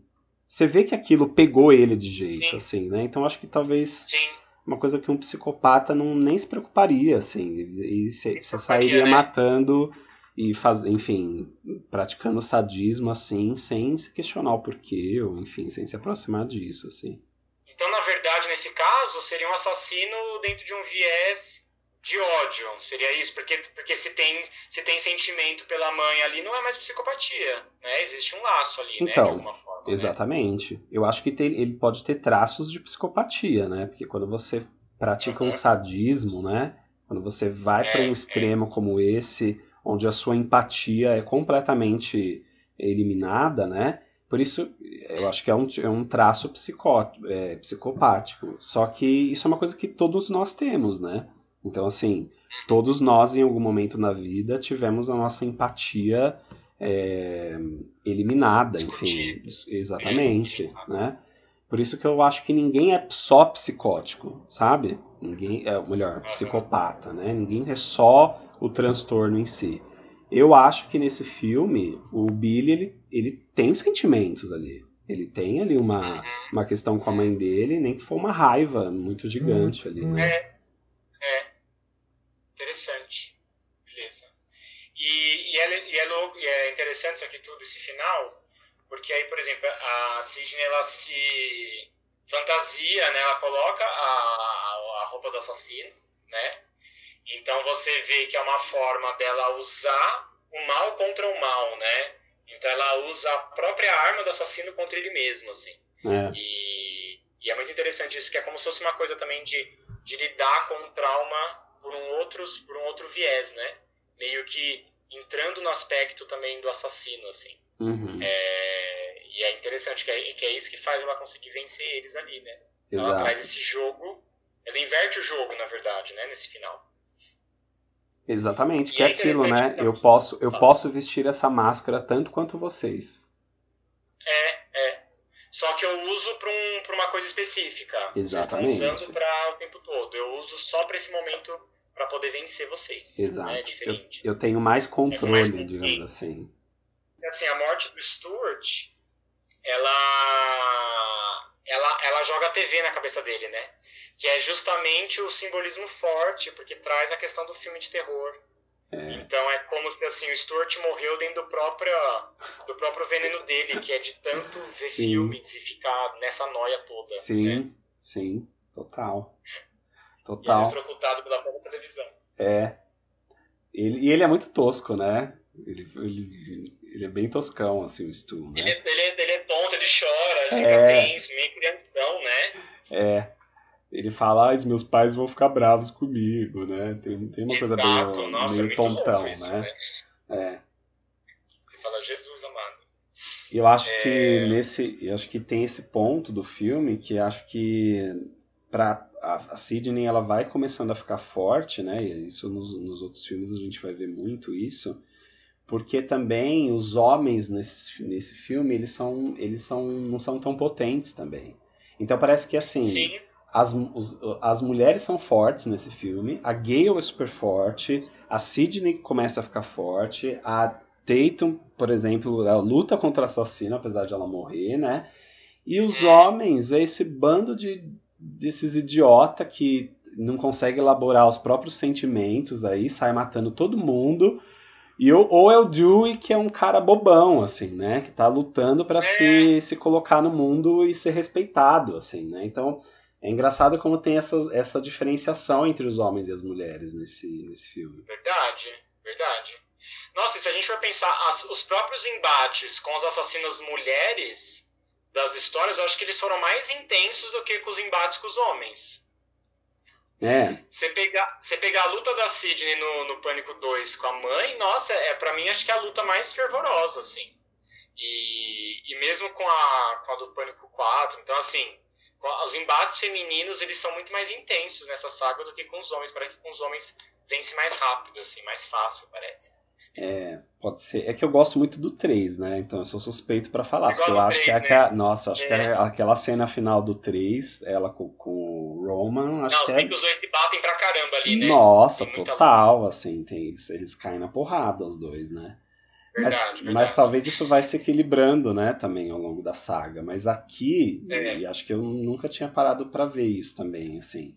você vê que aquilo pegou ele de jeito, Sim. assim, né? Então acho que talvez Sim. uma coisa que um psicopata não nem se preocuparia, assim, e você sairia né? matando e faz, enfim, praticando sadismo assim, sem se questionar o porquê, ou enfim, sem se aproximar disso, assim. Então, na verdade, nesse caso, seria um assassino dentro de um viés de ódio, seria isso? Porque, porque se, tem, se tem sentimento pela mãe ali, não é mais psicopatia, né? Existe um laço ali, então, né? De então, alguma forma. Né? Exatamente. Né? Eu acho que tem, ele pode ter traços de psicopatia, né? Porque quando você pratica uhum. um sadismo, né? Quando você vai é, para um é. extremo é. como esse, onde a sua empatia é completamente eliminada, né? Por isso, eu acho que é um, é um traço psicó, é, psicopático. Só que isso é uma coisa que todos nós temos, né? Então, assim, todos nós em algum momento na vida tivemos a nossa empatia é, eliminada, enfim. Exatamente, né? Por isso que eu acho que ninguém é só psicótico, sabe? Ninguém é, melhor, psicopata, né? Ninguém é só o transtorno em si. Eu acho que nesse filme o Billy ele, ele tem sentimentos ali. Ele tem ali uma, uhum. uma questão com a mãe dele, nem que foi uma raiva muito gigante ali, né? É. É. interessante isso aqui tudo, esse final, porque aí, por exemplo, a Sidney, ela se fantasia, né? Ela coloca a, a roupa do assassino, né? Então você vê que é uma forma dela usar o mal contra o mal, né? Então ela usa a própria arma do assassino contra ele mesmo, assim. É. E, e é muito interessante isso, porque é como se fosse uma coisa também de, de lidar com um trauma por um, outro, por um outro viés, né? Meio que entrando no aspecto também do assassino, assim. Uhum. É, e é interessante que é, que é isso que faz ela conseguir vencer eles ali, né? Ela Exato. traz esse jogo, ela inverte o jogo, na verdade, né? Nesse final. Exatamente, E que é é aquilo, né? Eu então. posso, eu Fala. posso vestir essa máscara tanto quanto vocês. É, é. Só que eu uso pra, um, uma coisa específica. Exatamente. Vocês estão usando pra o tempo todo. Eu uso só pra esse momento pra poder vencer vocês. Exato. É diferente. Eu tenho mais controle, mais digamos assim. Assim, a morte do Stuart, ela, ela, ela joga a TV na cabeça dele, né? Que é justamente o simbolismo forte, porque traz a questão do filme de terror. É. Então é como se assim, o Stuart morreu dentro do próprio, do próprio veneno dele, que é de tanto ver Sim. filmes e ficar nessa noia toda. Sim, Né? sim, total. E é Total. eletrocutado pela própria televisão. É. Ele, e ele é muito tosco, né? Ele, ele, ele é bem toscão, assim, o Stu, Ele, né? é- ele, é- ele é tonto, ele chora, ele É. fica tenso, meio crianção, né? É. Ele fala, ah, os meus pais vão ficar bravos comigo, né? Tem, tem uma coisa Exato, meio, nossa, é meio muito tontão, isso, né? né? É. Você fala, Jesus amado. E eu acho É. que nesse, eu acho que tem esse ponto do filme que acho que para a, a Sidney ela vai começando a ficar forte, né? E isso nos, nos outros filmes a gente vai ver muito isso, porque também os homens nesse, nesse filme eles são eles são não são tão potentes também. Então parece que assim Sim, as, os- as mulheres são fortes nesse filme, a Gale é super forte, a Sidney começa a ficar forte, a Tatum, por exemplo, ela luta contra a assassina, apesar de ela morrer, né? E os É. homens é esse bando de desses idiota que não consegue elaborar os próprios sentimentos aí, sai matando todo mundo. E o, ou é o Dewey, que é um cara bobão, assim, né? Que tá lutando pra É. se, se colocar no mundo e ser respeitado, assim, né? Então, é engraçado como tem essa, essa diferenciação entre os homens e as mulheres nesse, nesse filme. verdade, verdade. Nossa, e se a gente for pensar, as- os próprios embates com as assassinas mulheres das histórias, eu acho que eles foram mais intensos do que com os embates com os homens. É, Você pegar, você pegar a luta da Sidney no, no Pânico 2 com a mãe, nossa, é para mim acho que é a luta mais fervorosa, assim. E, e mesmo com a, com a do Pânico 4, então assim, os embates femininos eles são muito mais intensos nessa saga do que com os homens. Parece que com os homens vence mais rápido, assim, mais fácil, parece. É, pode ser. É que eu gosto muito do 3, né? Então eu sou suspeito pra falar. Porque eu gosta do acho que é 3, aquela. Nossa, acho que É. é aquela cena final do 3, ela com, com o Roman, acho Não, que se é os dois se batem pra caramba ali, né? Nossa, total, assim, tem, eles, eles caem na porrada, os dois, né? Mas, Verdade, verdade. mas talvez isso vai se equilibrando, né, também ao longo da saga. Mas aqui, É. e acho que eu nunca tinha parado pra ver isso também, assim.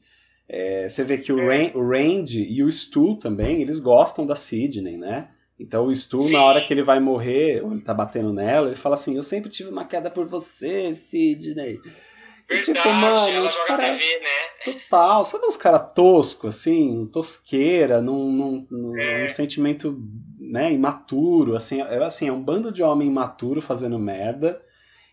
É, você vê que o, É. Ran- o Randy e o Stu também, eles gostam da Sidney, né? Então o Stu, Sim. na hora que ele vai morrer, ou ele tá batendo nela, ele fala assim, eu sempre tive uma queda por você, Sidney. E, Verdade, tipo, mano, ela joga cara- TV, né? Total, sabe uns caras toscos, assim, tosqueira, num, num, num- É. num sentimento, né, imaturo, assim, é, assim, é um bando de homem imaturo fazendo merda,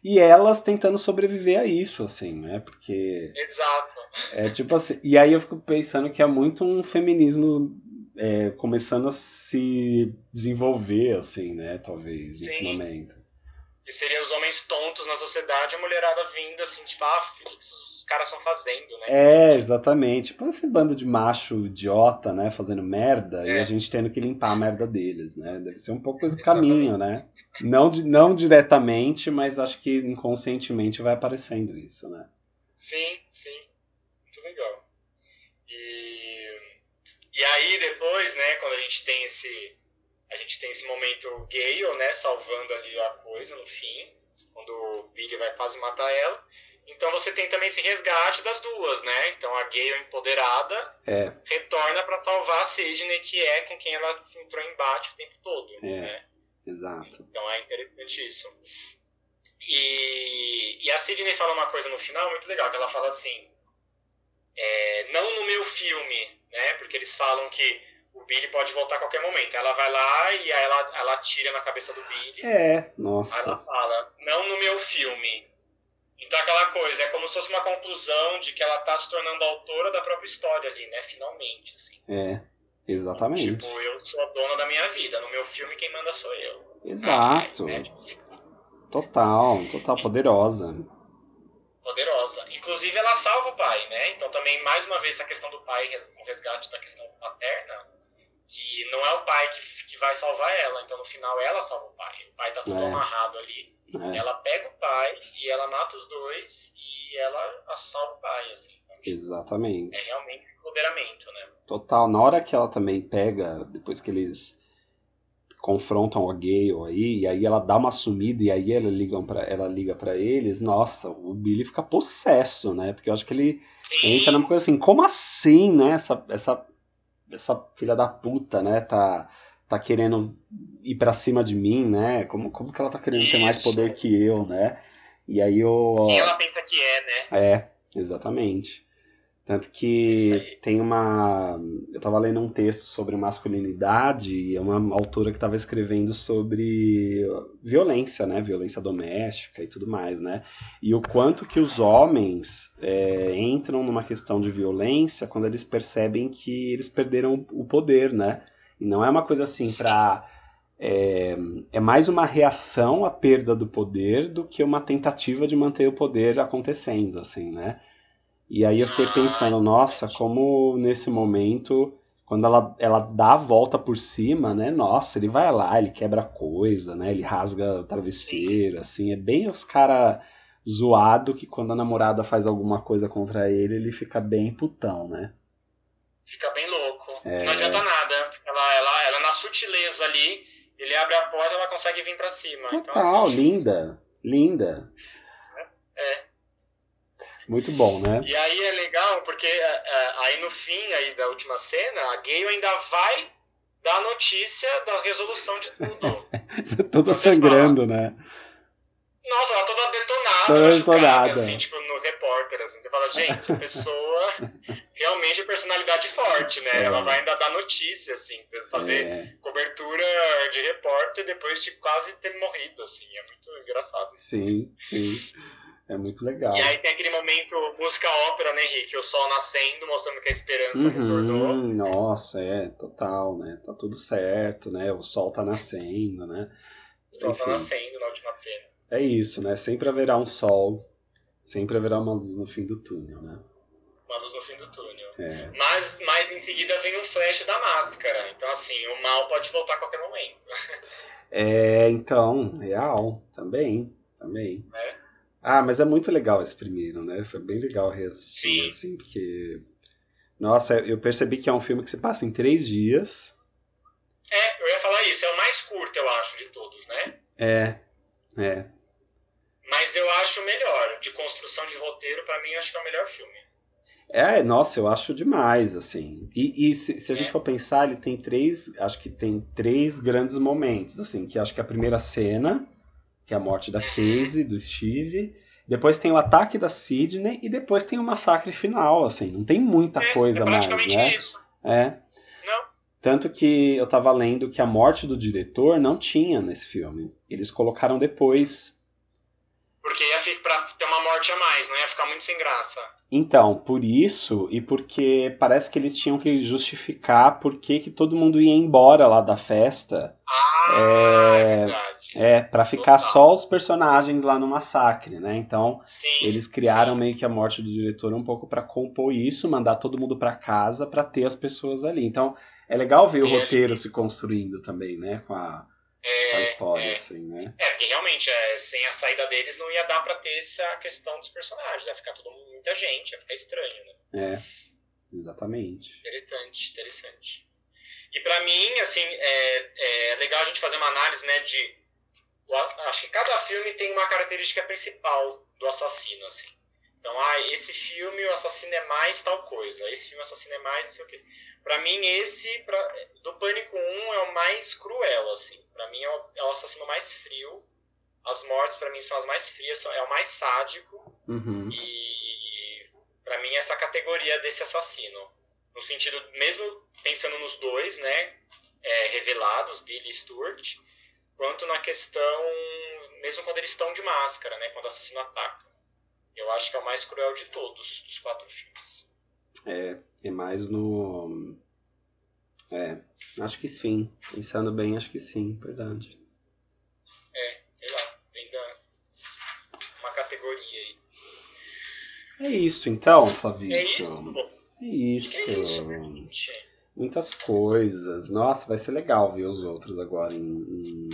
e elas tentando sobreviver a isso, assim, né, porque Exato. é tipo assim, e aí eu fico pensando que é muito um feminismo é, começando a se desenvolver, assim, né, talvez, nesse Sim. momento. Que seriam os homens tontos na sociedade, a mulherada vinda assim, tipo, ah, o que os caras estão fazendo, né? É, Tipo, exatamente. Tipo esse bando de macho idiota, né? Fazendo merda e É. a gente tendo que limpar a merda deles, né? Deve ser um pouco esse (laughs) caminho, né? Não, não diretamente, mas acho que inconscientemente vai aparecendo isso, né? Sim, sim. Muito legal. E, e aí depois, né, quando a gente tem esse. A gente tem esse momento Gale, né, salvando ali a coisa no fim, quando o Billy vai quase matar ela. Então você tem também esse resgate das duas, né? Então a Gale empoderada É. retorna pra salvar a Sidney, que é com quem ela entrou em embate o tempo todo. É. Né? Exato. Então é interessante isso. E, e a Sidney fala uma coisa no final muito legal, que ela fala assim, é, não no meu filme, né? Porque eles falam que o Billy pode voltar a qualquer momento. Ela vai lá e aí ela, ela tira na cabeça do Billy. É, nossa. Aí ela fala, não no meu filme. Então aquela coisa, é como se fosse uma conclusão de que ela tá se tornando autora da própria história ali, né? Finalmente, assim. É, exatamente. Tipo, eu sou a dona da minha vida. No meu filme quem manda sou eu. Exato. É, é, tipo, Total, total poderosa. Poderosa. Inclusive ela salva o pai, né? Então também, mais uma vez, essa questão do pai, o resgate da questão paterna, que não é o pai que, que vai salvar ela. Então no final ela salva o pai. O pai tá tudo É. amarrado ali. né? Ela pega o pai e ela mata os dois e ela a salva o pai, assim. Então, tipo, Exatamente. é realmente um empoderamento, né? Total. Na hora que ela também pega, depois que eles confrontam a Gale aí, e aí ela dá uma sumida e aí ela, ligam pra, ela liga para eles, nossa, o Billy fica possesso, né? Porque eu acho que ele Sim. entra numa coisa assim, como assim, né? Essa, essa, essa filha da puta, né? Tá, tá querendo ir pra cima de mim, né? Como, como que ela tá querendo ter mais Isso. poder que eu, né? E aí eu. Quem ela pensa que é, né? É, exatamente. Tanto que aí. tem uma. Eu tava lendo um texto sobre masculinidade e é uma autora que estava escrevendo sobre violência, né? Violência doméstica e tudo mais, né? E o quanto que os homens é, entram numa questão de violência quando eles percebem que eles perderam o poder, né? E não é uma coisa assim Sim. pra. É, é mais uma reação à perda do poder do que uma tentativa de manter o poder acontecendo, assim, né? E aí eu fiquei pensando, nossa, como nesse momento, quando ela, ela dá a volta por cima, né? Nossa, ele vai lá, ele quebra coisa, né? Ele rasga o travesseiro, assim. É bem os cara zoado que quando a namorada faz alguma coisa contra ele, ele fica bem putão, né? Fica bem louco. É. Não adianta nada. Ela, ela, ela na sutileza ali, ele abre a porta ela consegue vir pra cima. Então, Total, assim, linda, linda. É. Muito bom, né? E aí é legal porque é, é, aí no fim aí da última cena, a Gale ainda vai dar notícia da resolução de tudo. (laughs) Toda Vocês sangrando, né? Nossa, ela toda detonada, Toda detonada. assim, tipo, no repórter, assim. Você fala, gente, a pessoa (laughs) realmente é personalidade forte, né? É. Ela vai ainda dar notícia, assim, fazer É, cobertura de repórter depois de quase ter morrido, assim. É muito engraçado. sim, sim. É muito legal. E aí tem aquele momento música ópera, né, Henrique? O sol nascendo, mostrando que a esperança retornou. Uhum, nossa, é, total, né? Tá tudo certo, né? O sol tá nascendo, né? O sol tá Enfim. nascendo na última cena. É isso, né? Sempre haverá um sol, sempre haverá uma luz no fim do túnel, né? Uma luz no fim do túnel. É, Mas, mas em seguida vem um flash da máscara. Então, assim, o mal pode voltar a qualquer momento. é então, real, também, também. É. Ah, mas é muito legal esse primeiro, né? Foi bem legal reassistir, Sim. assim, porque... Nossa, eu percebi que é um filme que se passa em três dias. É, eu ia falar isso. É o mais curto, eu acho, de todos, né? É, é. Mas eu acho o melhor. De construção de roteiro, pra mim, eu acho que é o melhor filme. É, nossa, eu acho demais, assim. E, e se, se a gente É. for pensar, ele tem três, acho que tem três grandes momentos, assim, que acho que a primeira cena, que é a morte da Casey, do Steve, depois tem o ataque da Sidney e depois tem o massacre final, assim, não tem muita é, coisa é mais, né? isso. É. Não. Tanto que eu tava lendo que a morte do diretor não tinha nesse filme. Eles colocaram depois. Porque ia ficar pra ter uma morte a mais, não ia ficar muito sem graça. Então, por isso e porque parece que eles tinham que justificar por que, que todo mundo ia embora lá da festa. Ah, É, é, verdade. É, pra ficar Total. só os personagens lá no massacre, né? Então, Sim. eles criaram sim. meio que a morte do diretor um pouco pra compor isso, mandar todo mundo pra casa pra ter as pessoas ali. Então, é legal ver o ali. roteiro se construindo também, né? Com a, com a É, história, é. assim, né? É, porque realmente, é, sem a saída deles, não ia dar pra ter essa questão dos personagens. Ia ficar tudo muita gente, ia ficar estranho, né? É, exatamente. Interessante, interessante. E pra mim, assim, é, é legal a gente fazer uma análise, né, de... Acho que cada filme tem uma característica principal do assassino, assim. Então, ah, esse filme o assassino é mais tal coisa, esse filme o assassino é mais não sei o quê. Pra mim, esse, pra, do Pânico 1, é o mais cruel, assim. Pra mim, é o, é o assassino mais frio. As mortes, pra mim, são as mais frias, é o mais sádico. Uhum. E, pra mim, essa categoria desse assassino. No sentido, mesmo pensando nos dois, né, é, revelados, Billy e Stuart, quanto na questão, mesmo quando eles estão de máscara, né, quando o assassino ataca. Eu acho que é o mais cruel de todos, dos quatro filmes. É, é mais no. É, acho que sim. Pensando bem, acho que sim, verdade. É, sei lá, ainda uma categoria aí. É isso então, Flavio. É isso? Isso. É isso, gente? Muitas coisas. Nossa, vai ser legal ver os outros agora em.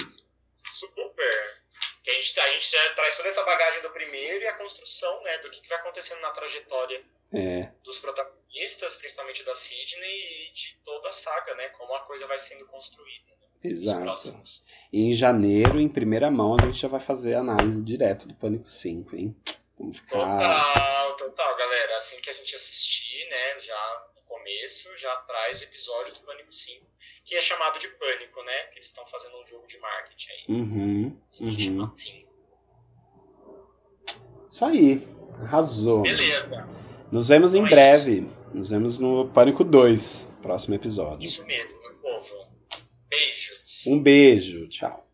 Super. Que a gente, a gente já traz toda essa bagagem do primeiro e a construção, né, do que, que vai acontecendo na trajetória É, dos protagonistas, principalmente da Sidney, e de toda a saga, né? Como a coisa vai sendo construída. Né, nos exato. próximos. E em janeiro, em primeira mão, a gente já vai fazer a análise direto do Pânico 5, hein? Vamos ficar. Total, total, galera. Assim que a gente assistir, né, já no começo, já traz o episódio do Pânico 5, que é chamado de Pânico, né? Que eles estão fazendo um jogo de marketing aí. Uhum, Sim, uhum. chama assim. Isso aí. Arrasou. Beleza, Nos vemos em Então é breve. Nos vemos no Pânico 2, próximo episódio. isso mesmo, meu povo. Beijos. Um beijo. Tchau.